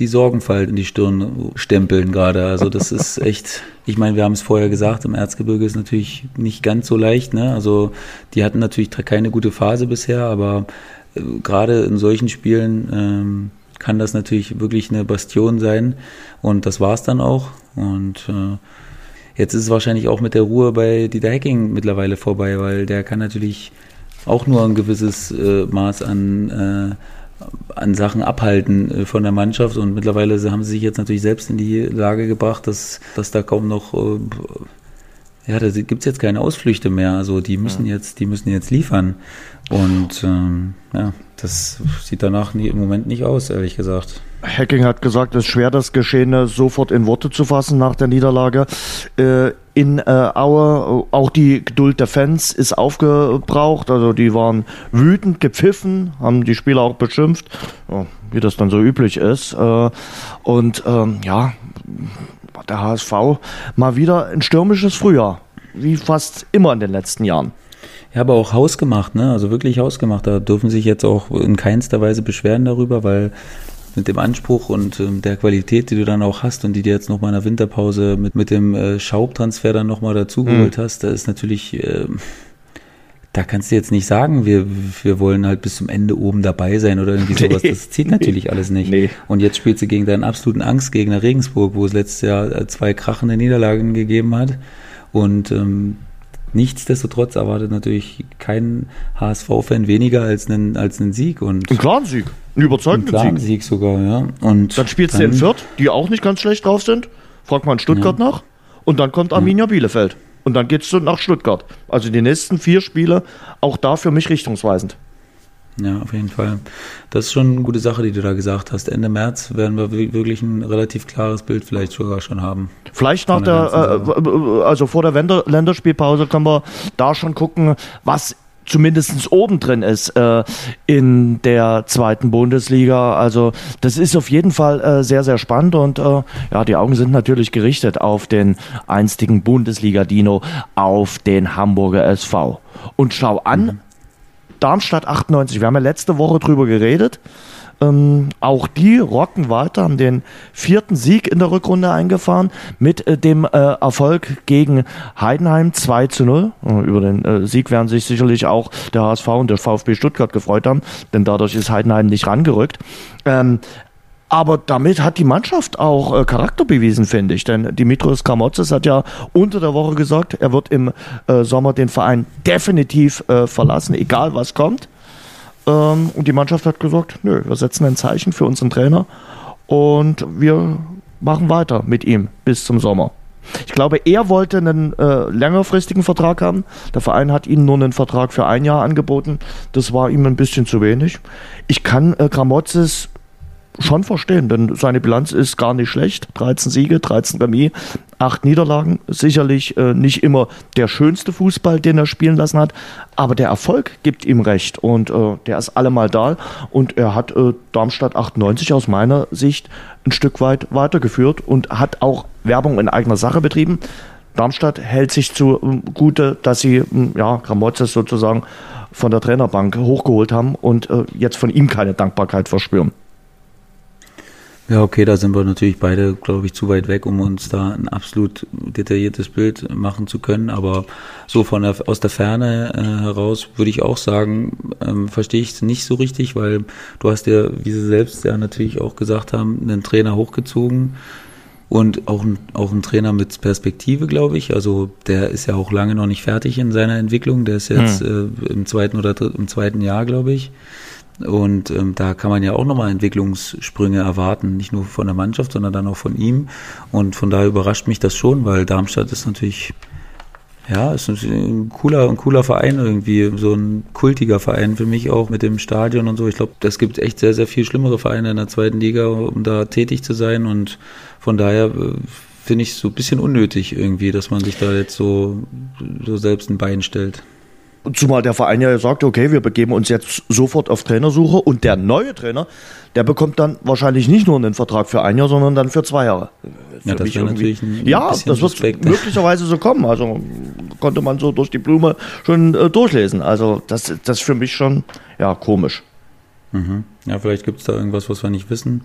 die Sorgenfalt in die Stirn stempeln gerade. Also das ist echt, ich meine, wir haben es vorher gesagt, im Erzgebirge ist natürlich nicht ganz so leicht. Ne? Also die hatten natürlich keine gute Phase bisher, aber äh, gerade in solchen Spielen ähm, kann das natürlich wirklich eine Bastion sein. Und das war es dann auch. Und äh, jetzt ist es wahrscheinlich auch mit der Ruhe bei Dieter Hacking mittlerweile vorbei, weil der kann natürlich auch nur ein gewisses äh, Maß an, äh, an Sachen abhalten äh, von der Mannschaft und mittlerweile haben sie sich jetzt natürlich selbst in die Lage gebracht, dass, dass da kaum noch äh, ja, da gibt es jetzt keine Ausflüchte mehr. Also die müssen ja. jetzt, die müssen jetzt liefern. Und ähm, ja, das sieht danach nie, im Moment nicht aus, ehrlich gesagt. Hacking hat gesagt, es ist schwer, das Geschehene sofort in Worte zu fassen nach der Niederlage. Äh, in äh, Aue, auch die Geduld der Fans ist aufgebraucht. Also die waren wütend, gepfiffen, haben die Spieler auch beschimpft, wie das dann so üblich ist. Äh, und ähm, ja, der HSV mal wieder ein stürmisches Frühjahr, wie fast immer in den letzten Jahren. Ja, aber auch hausgemacht, ne? Also wirklich hausgemacht. Da dürfen sich jetzt auch in keinster Weise beschweren darüber, weil mit dem Anspruch und ähm, der Qualität, die du dann auch hast und die du jetzt noch mal in der Winterpause mit, mit dem äh, Schaubtransfer dann noch mal dazugeholt mhm. hast, da ist natürlich, äh, da kannst du jetzt nicht sagen, wir, wir wollen halt bis zum Ende oben dabei sein oder irgendwie sowas. Das zieht natürlich alles nicht. Nee. Und jetzt spielst du gegen deinen absoluten Angstgegner Regensburg, wo es letztes Jahr äh, zwei krachende Niederlagen gegeben hat. Und ähm, nichtsdestotrotz erwartet natürlich kein HSV-Fan weniger als einen, als einen Sieg. Und ein klaren Sieg. Einen überzeugenden Sieg. Sieg sogar, ja. Und dann spielst du in Fürth, die auch nicht ganz schlecht drauf sind. Fragt man Stuttgart ja. nach. Und dann kommt Arminia ja. Bielefeld. Und dann geht's nach Stuttgart. Also die nächsten vier Spiele, auch da für mich richtungsweisend. Ja, auf jeden Fall. Das ist schon eine gute Sache, die du da gesagt hast. Ende März werden wir wirklich ein relativ klares Bild vielleicht sogar schon haben. Vielleicht nach der, der äh, also vor der Länderspielpause können wir da schon gucken, was zumindest oben drin ist äh, in der zweiten Bundesliga. Also das ist auf jeden Fall äh, sehr, sehr spannend und äh, ja, die Augen sind natürlich gerichtet auf den einstigen Bundesliga-Dino, auf den Hamburger SV. Und schau an, mhm. Darmstadt 98, wir haben ja letzte Woche drüber geredet, ähm, auch die rocken weiter, haben den vierten Sieg in der Rückrunde eingefahren mit äh, dem äh, Erfolg gegen Heidenheim 2 zu 0. Äh, über den äh, Sieg werden sich sicherlich auch der HSV und der VfB Stuttgart gefreut haben, denn dadurch ist Heidenheim nicht rangerückt. Ähm, aber damit hat die Mannschaft auch äh, Charakter bewiesen, finde ich. Denn Dimitrios Kramotzes hat ja unter der Woche gesagt, er wird im äh, Sommer den Verein definitiv äh, verlassen, egal was kommt. Ähm, und die Mannschaft hat gesagt, nö, wir setzen ein Zeichen für unseren Trainer und wir machen weiter mit ihm bis zum Sommer. Ich glaube, er wollte einen äh, längerfristigen Vertrag haben. Der Verein hat ihm nur einen Vertrag für ein Jahr angeboten. Das war ihm ein bisschen zu wenig. Ich kann äh, Gramozis schon verstehen, denn seine Bilanz ist gar nicht schlecht. 13 Siege, 13 Remis, 8 Niederlagen. Sicherlich äh, nicht immer der schönste Fußball, den er spielen lassen hat, aber der Erfolg gibt ihm recht und äh, der ist allemal da und er hat äh, Darmstadt 98 aus meiner Sicht ein Stück weit weitergeführt und hat auch Werbung in eigener Sache betrieben. Darmstadt hält sich zu äh, Gute, dass sie äh, ja, Gramozis sozusagen von der Trainerbank hochgeholt haben und äh, jetzt von ihm keine Dankbarkeit verspüren. Ja, okay, da sind wir natürlich beide, glaube ich, zu weit weg, um uns da ein absolut detailliertes Bild machen zu können. Aber so von der, aus der Ferne äh, heraus würde ich auch sagen, ähm, verstehe ich es nicht so richtig, weil du hast ja, wie Sie selbst ja natürlich auch gesagt haben, einen Trainer hochgezogen und auch, ein, auch ein Trainer mit Perspektive, glaube ich. Also der ist ja auch lange noch nicht fertig in seiner Entwicklung. Der ist jetzt hm. äh, im zweiten oder im zweiten Jahr, glaube ich. Und ähm, da kann man ja auch nochmal Entwicklungssprünge erwarten, nicht nur von der Mannschaft, sondern dann auch von ihm. Und von daher überrascht mich das schon, weil Darmstadt ist natürlich, ja, ist ein cooler, ein cooler Verein irgendwie, so ein kultiger Verein für mich auch mit dem Stadion und so. Ich glaube, es gibt echt sehr, sehr viel schlimmere Vereine in der zweiten Liga, um da tätig zu sein. Und von daher äh, finde ich es so ein bisschen unnötig irgendwie, dass man sich da jetzt so, so selbst ein Bein stellt. Zumal der Verein ja sagt, okay, wir begeben uns jetzt sofort auf Trainersuche und der neue Trainer, der bekommt dann wahrscheinlich nicht nur einen Vertrag für ein Jahr, sondern dann für zwei Jahre. Für ja, das wäre natürlich ein Ja, das wird suspekt. möglicherweise so kommen. Also konnte man so durch die Blume schon äh, durchlesen. Also das, das ist für mich schon ja komisch. Mhm. Ja, vielleicht gibt es da irgendwas, was wir nicht wissen.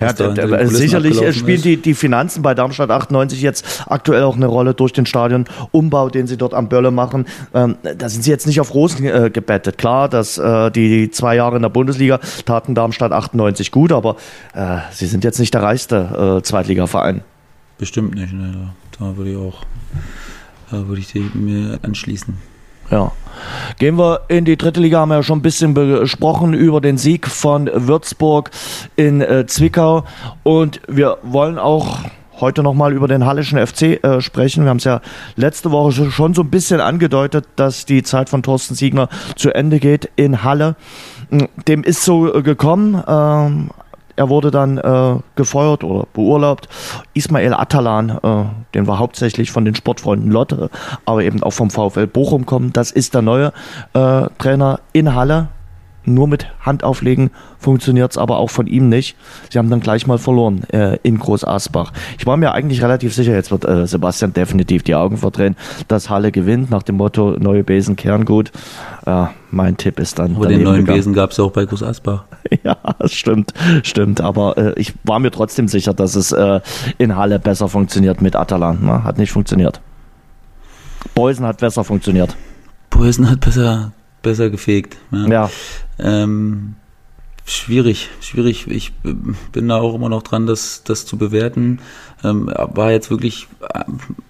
Ja, da, sicherlich spielen die, die Finanzen bei Darmstadt 98 jetzt aktuell auch eine Rolle durch den Stadionumbau, den sie dort am Bölle machen. Ähm, da sind sie jetzt nicht auf Rosen äh, gebettet. Klar, dass äh, die zwei Jahre in der Bundesliga taten Darmstadt 98 gut, aber äh, sie sind jetzt nicht der reichste äh, Zweitligaverein. bestimmt nicht. Ne? Da, würde ich auch, da würde ich mir anschließen. Ja. Gehen wir in die dritte Liga, haben wir ja schon ein bisschen besprochen über den Sieg von Würzburg in äh, Zwickau. Und wir wollen auch heute nochmal über den Hallischen FC äh, sprechen. Wir haben es ja letzte Woche schon so ein bisschen angedeutet, dass die Zeit von Thorsten Siegner zu Ende geht in Halle. Dem ist so äh, gekommen. Ähm, er wurde dann äh, gefeuert oder beurlaubt. Ismail Atalan, äh, den wir hauptsächlich von den Sportfreunden Lotte, aber eben auch vom VfL Bochum kommen. Das ist der neue äh, Trainer in Halle. Nur mit Hand auflegen funktioniert es aber auch von ihm nicht. Sie haben dann gleich mal verloren äh, in Groß Asbach. Ich war mir eigentlich relativ sicher, jetzt wird äh, Sebastian definitiv die Augen verdrehen, dass Halle gewinnt, nach dem Motto neue Besen kehren gut. Äh, mein Tipp ist dann. Aber den neuen gegangen. Besen gab es ja auch bei Groß Asbach. ja, stimmt, stimmt. Aber äh, ich war mir trotzdem sicher, dass es äh, in Halle besser funktioniert mit Atalan. Na, hat nicht funktioniert. Beusen hat besser funktioniert. Beusen hat besser besser gefegt. Ja. ja. Ähm, schwierig, schwierig. Ich bin da auch immer noch dran, das, das zu bewerten. Ähm, war jetzt wirklich äh,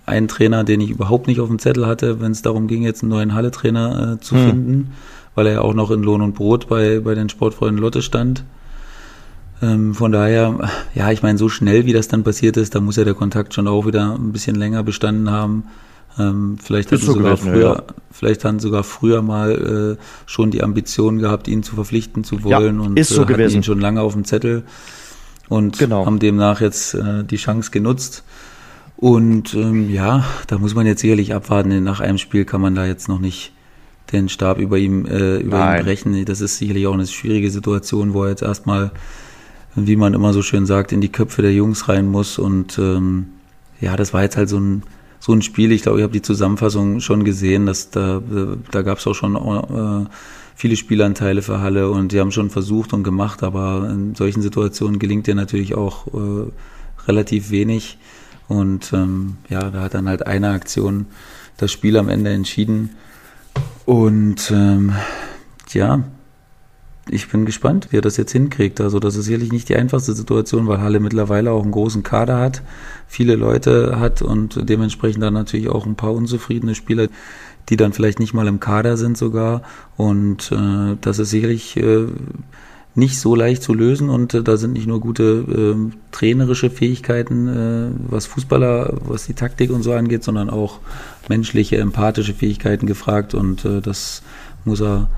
ein Trainer, den ich überhaupt nicht auf dem Zettel hatte, wenn es darum ging, jetzt einen neuen Halle-Trainer äh, zu hm. finden, weil er ja auch noch in Lohn und Brot bei, bei den Sportfreunden Lotte stand. Ähm, von daher, ja, ich meine, so schnell wie das dann passiert ist, da muss ja der Kontakt schon auch wieder ein bisschen länger bestanden haben. Ähm, vielleicht hatten so sogar gewesen, früher, ja. vielleicht hatten sogar früher mal äh, schon die Ambition gehabt, ihn zu verpflichten zu wollen ja, und ist so äh, hatten ihn schon lange auf dem Zettel und genau. haben demnach jetzt äh, die Chance genutzt. Und ähm, ja, da muss man jetzt sicherlich abwarten. Nach einem Spiel kann man da jetzt noch nicht den Stab über ihm, äh, über ihm brechen. Das ist sicherlich auch eine schwierige Situation, wo er jetzt erstmal, wie man immer so schön sagt, in die Köpfe der Jungs rein muss. Und ähm, ja, das war jetzt halt so ein so ein Spiel, ich glaube, ich habe die Zusammenfassung schon gesehen, dass da, da gab es auch schon äh, viele Spielanteile für Halle und die haben schon versucht und gemacht, aber in solchen Situationen gelingt dir natürlich auch äh, relativ wenig. Und ähm, ja, da hat dann halt eine Aktion das Spiel am Ende entschieden. Und ähm, ja, ich bin gespannt, wie er das jetzt hinkriegt. Also das ist sicherlich nicht die einfachste Situation, weil Halle mittlerweile auch einen großen Kader hat, viele Leute hat und dementsprechend dann natürlich auch ein paar unzufriedene Spieler, die dann vielleicht nicht mal im Kader sind sogar. Und äh, das ist sicherlich äh, nicht so leicht zu lösen und äh, da sind nicht nur gute äh, trainerische Fähigkeiten, äh, was Fußballer, was die Taktik und so angeht, sondern auch menschliche, empathische Fähigkeiten gefragt und äh, das muss er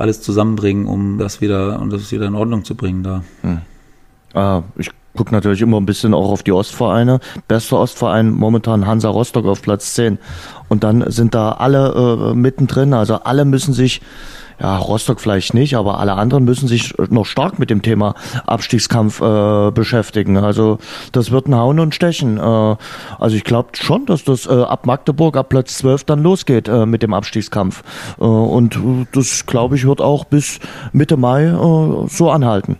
alles zusammenbringen, um das wieder, um das wieder in Ordnung zu bringen da. Hm. Ah, ich gucke natürlich immer ein bisschen auch auf die Ostvereine. Bester Ostverein momentan Hansa Rostock auf Platz 10. Und dann sind da alle äh, mittendrin, also alle müssen sich ja, Rostock vielleicht nicht, aber alle anderen müssen sich noch stark mit dem Thema Abstiegskampf äh, beschäftigen. Also das wird ein Hauen und Stechen. Äh, also ich glaube schon, dass das äh, ab Magdeburg, ab Platz 12 dann losgeht äh, mit dem Abstiegskampf. Äh, und das, glaube ich, wird auch bis Mitte Mai äh, so anhalten.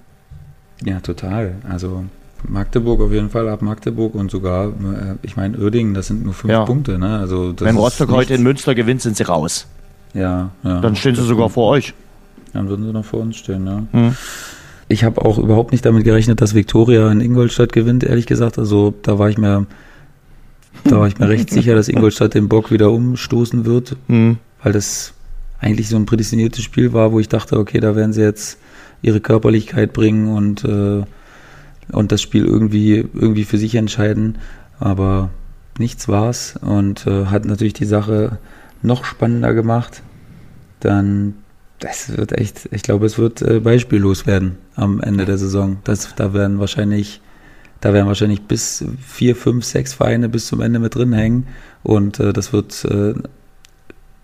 Ja, total. Also Magdeburg auf jeden Fall ab Magdeburg und sogar, äh, ich meine, Uerdingen, das sind nur fünf ja. Punkte. Ne? Also Wenn Rostock heute in Münster gewinnt, sind sie raus. Ja, ja. Dann stehen sie sogar vor euch. Dann würden sie noch vor uns stehen, ja. Hm. Ich habe auch überhaupt nicht damit gerechnet, dass Viktoria in Ingolstadt gewinnt, ehrlich gesagt. Also da war ich mir, da war ich mir recht sicher, dass Ingolstadt den Bock wieder umstoßen wird, hm. weil das eigentlich so ein prädestiniertes Spiel war, wo ich dachte, okay, da werden sie jetzt ihre Körperlichkeit bringen und, äh, und das Spiel irgendwie, irgendwie für sich entscheiden. Aber nichts war's und äh, hat natürlich die Sache noch spannender gemacht, dann das wird echt, ich glaube, es wird äh, beispiellos werden am Ende der Saison. Das, da werden wahrscheinlich, da werden wahrscheinlich bis vier, fünf, sechs Vereine bis zum Ende mit drin hängen und äh, das wird äh,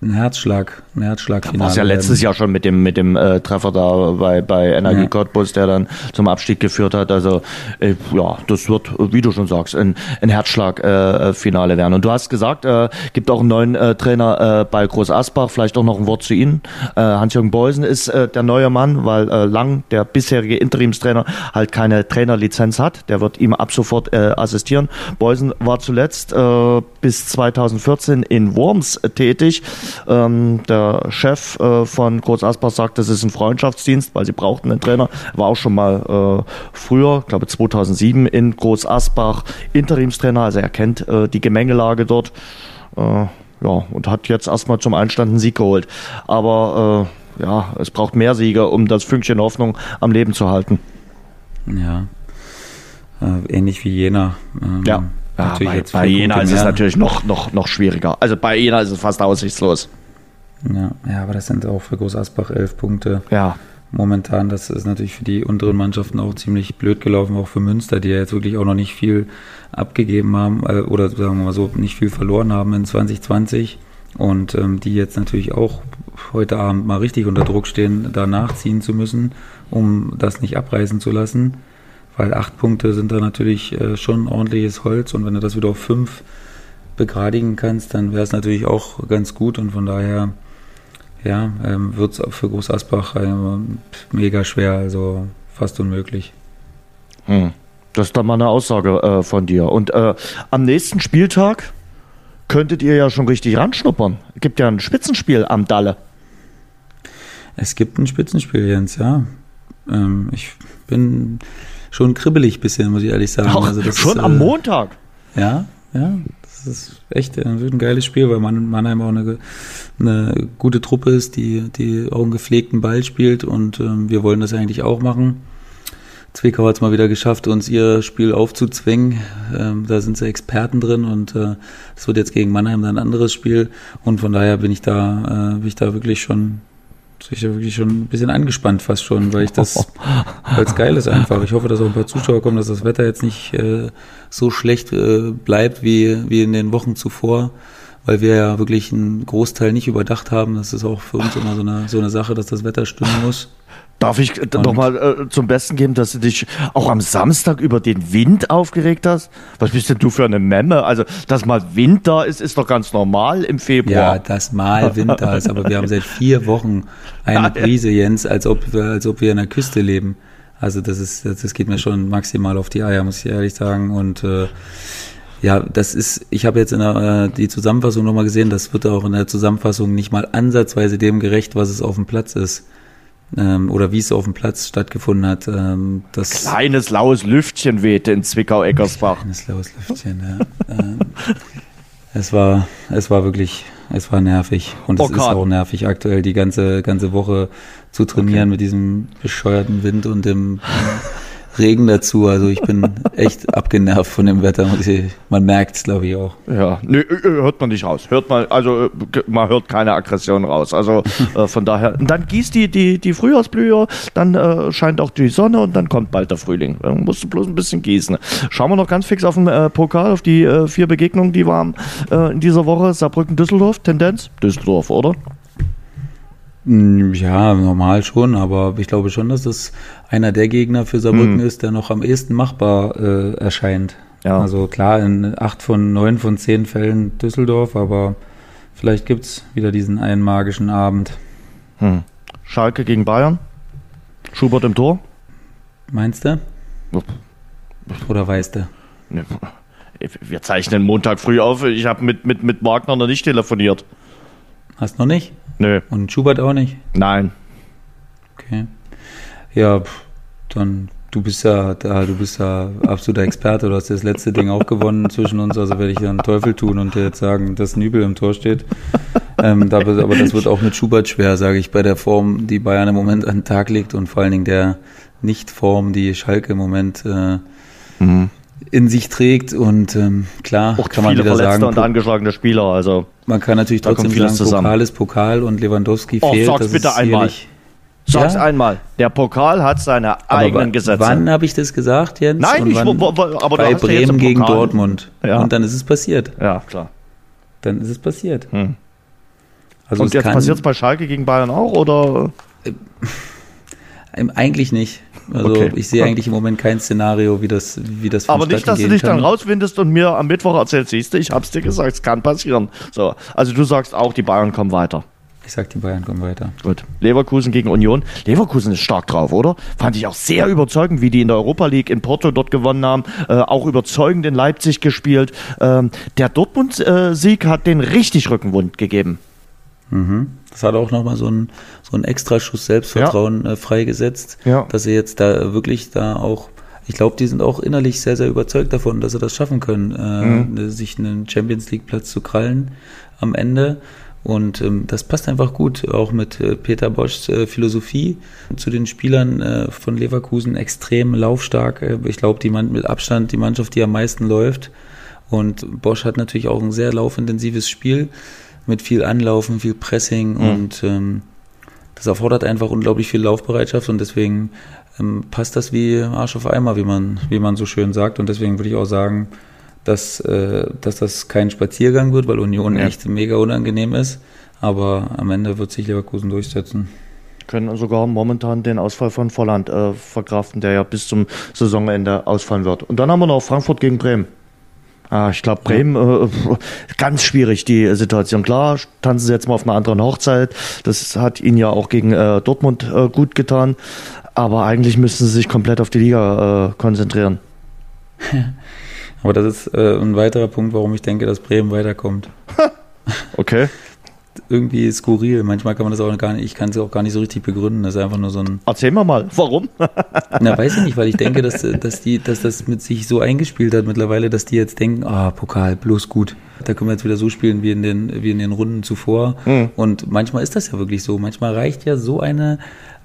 ein Herzschlag, ein Herzschlagfinale. War es ja letztes Jahr schon mit dem mit dem äh, Treffer da bei bei Energie ja. Cottbus, der dann zum Abstieg geführt hat. Also äh, ja, das wird, wie du schon sagst, ein, ein Herzschlagfinale äh, werden. Und du hast gesagt, äh, gibt auch einen neuen äh, Trainer äh, bei Groß Asbach. Vielleicht auch noch ein Wort zu Ihnen. Äh, Hans-Jürgen Beusen ist äh, der neue Mann, weil äh, Lang, der bisherige Interimstrainer, halt keine Trainerlizenz hat. Der wird ihm ab sofort äh, assistieren. Beusen war zuletzt äh, bis 2014 in Worms äh, tätig Ähm, der Chef äh, von Groß Asbach sagt, das ist ein Freundschaftsdienst, weil sie brauchten einen Trainer. War auch schon mal äh, früher, glaube 2007 in Groß Asbach Interimstrainer, also er kennt äh, die Gemengelage dort. Äh, ja, und hat jetzt erstmal zum Einstand einen Sieg geholt. Aber äh, ja, es braucht mehr Siege, um das Fünkchen Hoffnung am Leben zu halten. Ja, äh, ähnlich wie Jena. Ähm, ja. Ja, bei, bei Jena ist es natürlich noch, noch, noch schwieriger. Also bei Jena ist es fast aussichtslos. Ja, ja aber das sind auch für Groß Asbach elf Punkte. Ja. Momentan, das ist natürlich für die unteren Mannschaften auch ziemlich blöd gelaufen, auch für Münster, die ja jetzt wirklich auch noch nicht viel abgegeben haben äh, oder sagen wir mal so, nicht viel verloren haben in 2020 und ähm, die jetzt natürlich auch heute Abend mal richtig unter Druck stehen, da nachziehen zu müssen, um das nicht abreißen zu lassen weil acht Punkte sind da natürlich äh, schon ordentliches Holz und wenn du das wieder auf fünf begradigen kannst, dann wäre es natürlich auch ganz gut und von daher ja, ähm, wird es für Groß Asbach äh, mega schwer, also fast unmöglich. Hm. Das ist dann mal eine Aussage äh, von dir. Und äh, am nächsten Spieltag könntet ihr ja schon richtig ranschnuppern. Es gibt ja ein Spitzenspiel am Dalle. Es gibt ein Spitzenspiel, Jens, ja. Ähm, ich bin schon kribbelig bisschen, muss ich ehrlich sagen. Auch also schon ist, am äh, Montag. Ja, ja. Das ist echt ein, ein geiles Spiel, weil Mannheim auch eine, eine gute Truppe ist, die, die auch einen gepflegten Ball spielt und ähm, wir wollen das eigentlich auch machen. Zwickau hat es mal wieder geschafft, uns ihr Spiel aufzuzwingen. Ähm, da sind sie Experten drin und äh, es äh, wird jetzt gegen Mannheim dann ein anderes Spiel. Und von daher bin ich da, äh, bin ich da wirklich schon ich ja wirklich schon ein bisschen angespannt fast schon, weil ich das, weil geil ist einfach. Ich hoffe, dass auch ein paar Zuschauer kommen, dass das Wetter jetzt nicht äh, so schlecht äh, bleibt wie, wie in den Wochen zuvor, weil wir ja wirklich einen Großteil nicht überdacht haben. Das ist auch für uns immer so eine, so eine Sache, dass das Wetter stimmen muss. Darf ich äh, nochmal äh, zum Besten geben, dass du dich auch am Samstag über den Wind aufgeregt hast? Was bist denn du für eine Memme? Also, dass mal Wind da ist, ist doch ganz normal im Februar. Ja, dass mal Wind da ist, aber wir haben seit vier Wochen eine Brise, Jens, als ob, wir, als ob wir an der Küste leben. Also das ist, das geht mir schon maximal auf die Eier, muss ich ehrlich sagen. Und äh, ja, das ist, ich habe jetzt in der, äh, die Zusammenfassung nochmal gesehen, das wird auch in der Zusammenfassung nicht mal ansatzweise dem gerecht, was es auf dem Platz ist ähm, oder wie es auf dem Platz stattgefunden hat. Ähm, das Kleines laues Lüftchen wehte in Zwickau-Eckersbach. Kleines laues Lüftchen, ja. ähm, es war, es war wirklich, es war nervig und es ist auch nervig aktuell die ganze ganze Woche zu trainieren okay. mit diesem bescheuerten Wind und dem Regen dazu. Also ich bin echt abgenervt von dem Wetter. Man merkt es, glaube ich, auch. Ja, nee, äh, äh, hört man nicht raus. Hört man, also äh, man hört keine Aggression raus. Also äh, von daher, dann gießt die, die, die Frühjahrsblühe, dann äh, scheint auch die Sonne und dann kommt bald der Frühling. Dann musst du bloß ein bisschen gießen. Schauen wir noch ganz fix auf den äh, Pokal, auf die vier Begegnungen, die waren in dieser Woche. Saarbrücken-Düsseldorf, Tendenz? Düsseldorf, oder? Hm, ja, normal schon, aber ich glaube schon, dass das einer der Gegner für Saarbrücken mhm. ist, der noch am ehesten machbar äh, erscheint. Ja. Also klar, in acht von neun von zehn Fällen Düsseldorf, aber vielleicht gibt es wieder diesen einen magischen Abend. Hm. Schalke gegen Bayern? Schubert im Tor? Meinst du? Oder weißt du? Wir zeichnen Montag früh auf. Ich habe mit, mit, mit Wagner noch nicht telefoniert. Hast noch nicht? Nö. Und Schubert auch nicht? Nein. Okay. Ja, dann du bist ja da, du bist ja absoluter Experte. Du hast das letzte Ding auch gewonnen zwischen uns, also werde ich dann Teufel tun und dir jetzt sagen, dass Nübel im Tor steht. Ähm, da, aber das wird auch mit Schubert schwer, sage ich, bei der Form, die Bayern im Moment an den Tag legt und vor allen Dingen der Nicht-Form, die Schalke im Moment äh, mhm in sich trägt und ähm, klar Auch kann man wieder sagen und angeschlagene Spieler also man kann natürlich trotzdem sagen zusammen. Pokal ist Pokal und Lewandowski oh, fehlt sag's bitte einmal. sag's ja? einmal. Der Pokal hat seine aber eigenen Gesetze. wann habe ich das gesagt Jens? Nein und ich, wo, wo, aber bei Bremen gegen Dortmund. Ja. und dann ist es passiert. Ja klar. Dann ist es passiert. Hm. also und jetzt passiert es bei Schalke gegen Bayern auch oder? Äh, eigentlich nicht also okay. ich sehe eigentlich im Moment kein Szenario, wie das, wie das Aber nicht, dass du dich kann. dann rauswindest und mir am Mittwoch erzählst, siehst du, ich hab's dir gesagt, es kann passieren. So, also du sagst auch, die Bayern kommen weiter. Ich sag, die Bayern kommen weiter. Gut. Leverkusen gegen Union. Leverkusen ist stark drauf, oder? Fand ich auch sehr überzeugend, wie die in der Europa League in Porto dort gewonnen haben. Äh, auch überzeugend in Leipzig gespielt. Ähm, der Dortmund-Sieg hat den richtig Rückenwund gegeben. Mhm. Das hat auch nochmal so ein, so ein extra Schuss Selbstvertrauen ja. äh, freigesetzt, ja. dass sie jetzt da wirklich da auch, ich glaube, die sind auch innerlich sehr, sehr überzeugt davon, dass sie das schaffen können, äh, mhm. sich einen Champions League Platz zu krallen am Ende. Und ähm, das passt einfach gut, auch mit äh, Peter Boschs äh, Philosophie zu den Spielern äh, von Leverkusen extrem laufstark. Äh, ich glaube, die Mann mit Abstand die Mannschaft, die am meisten läuft. Und Bosch hat natürlich auch ein sehr laufintensives Spiel mit viel Anlaufen, viel Pressing mhm. und ähm, das erfordert einfach unglaublich viel Laufbereitschaft und deswegen ähm, passt das wie Arsch auf Eimer, wie man, wie man so schön sagt. Und deswegen würde ich auch sagen, dass, äh, dass das kein Spaziergang wird, weil Union ja. echt mega unangenehm ist. Aber am Ende wird sich Leverkusen durchsetzen. Können sogar momentan den Ausfall von Volland äh, verkraften, der ja bis zum Saisonende ausfallen wird. Und dann haben wir noch Frankfurt gegen Bremen. Ah, ich glaube, Bremen, äh, ganz schwierig die Situation. Klar, tanzen sie jetzt mal auf einer anderen Hochzeit. Das hat ihnen ja auch gegen äh, Dortmund äh, gut getan. Aber eigentlich müssten sie sich komplett auf die Liga äh, konzentrieren. Aber das ist äh, ein weiterer Punkt, warum ich denke, dass Bremen weiterkommt. okay. Irgendwie skurril. Manchmal kann man das auch gar nicht, ich kann es auch gar nicht so richtig begründen. Das ist einfach nur so ein. Erzähl mal mal, warum? Na, weiß ich nicht, weil ich denke, dass, dass, die, dass das mit sich so eingespielt hat mittlerweile, dass die jetzt denken, ah, Pokal, bloß gut. Da können wir jetzt wieder so spielen wie in den, wie in den Runden zuvor. Mhm. Und manchmal ist das ja wirklich so. Manchmal reicht ja so eine,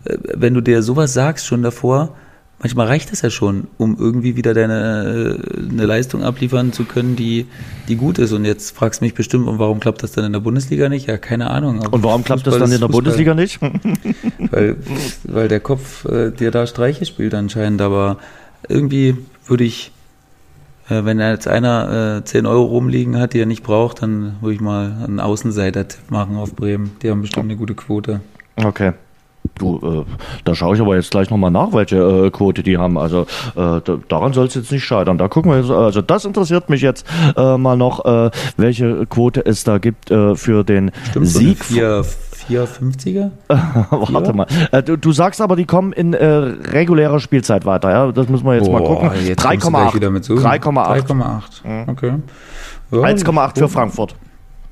äh, wenn du dir sowas sagst schon davor, manchmal reicht das ja schon, um irgendwie wieder deine äh, eine Leistung abliefern zu können, die, die gut ist. Und jetzt fragst du mich bestimmt, und warum klappt das dann in der Bundesliga nicht? Ja, keine Ahnung. Und warum klappt das dann in der Fußball, Bundesliga nicht? weil, weil der Kopf äh, dir da Streiche spielt anscheinend. Aber irgendwie würde ich, äh, wenn jetzt einer äh, 10 Euro rumliegen hat, die er nicht braucht, dann würde ich mal einen Außenseiter-Tipp machen auf Bremen. Die haben bestimmt eine gute Quote. Okay. Du, äh, da schaue ich aber jetzt gleich nochmal nach, welche äh, Quote die haben. Also äh, da, daran soll es jetzt nicht scheitern. Da gucken wir jetzt, also das interessiert mich jetzt äh, mal noch, äh, welche Quote es da gibt äh, für den Stimmt, Sieg. So 450er? Warte mal. du, du, sagst aber, die kommen in regulärer Spielzeit weiter, ja? Das müssen wir jetzt oh, mal gucken. 3,8. 3,8. Okay. Ja, 1,8 für Frankfurt.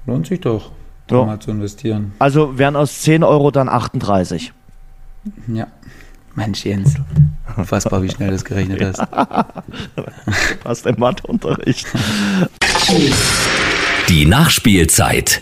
Lohnt sich doch, da ja. mal zu investieren. Also wären aus 10 Euro dann 38. Ja. Mensch, Jens, unfassbar, wie schnell das gerechnet hast. Passt im Matheunterricht. Die Nachspielzeit.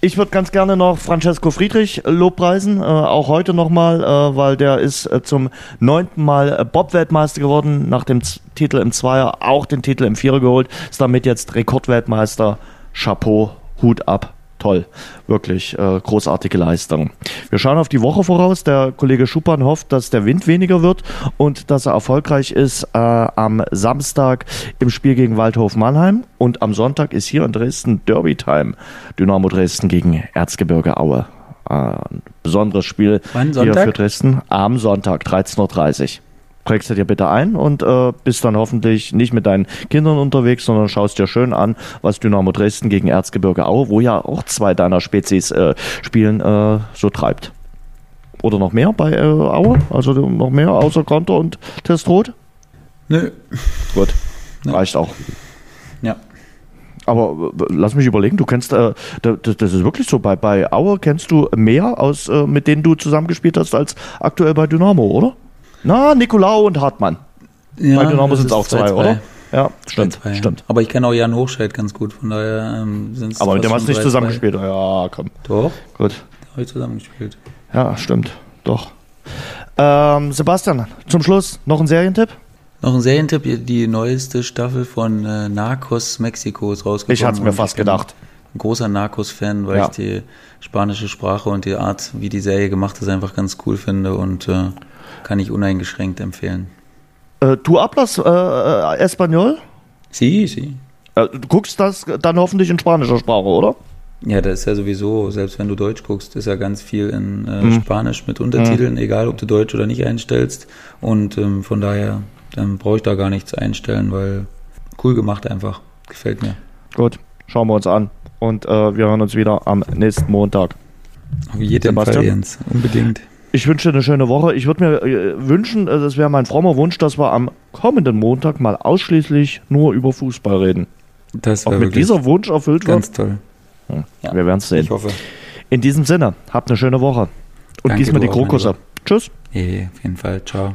Ich würde ganz gerne noch Francesco Friedrich lobpreisen, äh, auch heute nochmal, äh, weil der ist äh, zum neunten Mal Bob-Weltmeister geworden, nach dem Z Titel im Zweier auch den Titel im Vierer geholt, ist damit jetzt Rekordweltmeister. Chapeau, Hut ab toll. Wirklich äh, großartige Leistung. Wir schauen auf die Woche voraus. Der Kollege Schuppan hofft, dass der Wind weniger wird und dass er erfolgreich ist äh, am Samstag im Spiel gegen Waldhof Mannheim. Und am Sonntag ist hier in Dresden Derby Time. Dynamo Dresden gegen Erzgebirge Aue. Äh, ein besonderes Spiel hier für Dresden am Sonntag, 13.30 Uhr prägst du dir bitte ein und äh, bist dann hoffentlich nicht mit deinen Kindern unterwegs, sondern schaust dir schön an, was Dynamo Dresden gegen Erzgebirge Aue, wo ja auch zwei deiner Spezies äh, spielen, äh, so treibt. Oder noch mehr bei äh, Aue? Also noch mehr außer Konter und Testrot? Nö. Gut, Nö. reicht auch. Ja. Aber äh, lass mich überlegen, du kennst, äh, das, das, ist wirklich so, bei, bei Aue kennst du mehr aus, äh, mit denen du zusammengespielt hast, als aktuell bei Dynamo, oder? Na, Nikolaou und Hartmann. Ja, Bei Dynamo sind es auch zwei, zwei, oder? Ja, stimmt, zwei, stimmt. Aber ich kenne auch Jan Hochscheid ganz gut, von daher ähm, sind es Aber mit dem hast du nicht zusammengespielt, ja, komm. Doch. Gut. Habe ich zusammengespielt. Ja, stimmt, doch. Ähm, Sebastian, zum Schluss noch ein Serientipp? Noch ein Serientipp, die neueste Staffel von äh, Narcos Mexiko ist rausgekommen. Ich hatte es mir fast gedacht. Ein großer Narcos-Fan, weil ja. ich die spanische Sprache und die Art, wie die Serie gemacht ist, einfach ganz cool finde und äh, kann ich uneingeschränkt empfehlen. Äh, du hablas äh, äh, Espanol? Sí, sí. Äh, du guckst das dann hoffentlich in spanischer Sprache, oder? Ja, das ist ja sowieso, selbst wenn du Deutsch guckst, ist ja ganz viel in äh, mhm. Spanisch mit Untertiteln, mhm. egal ob du Deutsch oder nicht einstellst. Und ähm, von daher, dann brauche ich da gar nichts einstellen, weil cool gemacht einfach. Gefällt mir. Gut, schauen wir uns an. Und äh, wir hören uns wieder am nächsten Montag. Auf jeden Sebastian? Fall, Jens. Unbedingt. Ich wünsche dir eine schöne Woche. Ich würde mir äh, wünschen, äh, das wäre mein frommer Wunsch, dass wir am kommenden Montag mal ausschließlich nur über Fußball reden. Das Ob mit dieser Wunsch erfüllt ganz wird? Ganz toll. Hm, ja, wir werden es sehen. Ich hoffe. In diesem Sinne, habt eine schöne Woche. Und Danke, gieß mal du die Krokusse. Tschüss. Hey, auf jeden Fall. Ciao.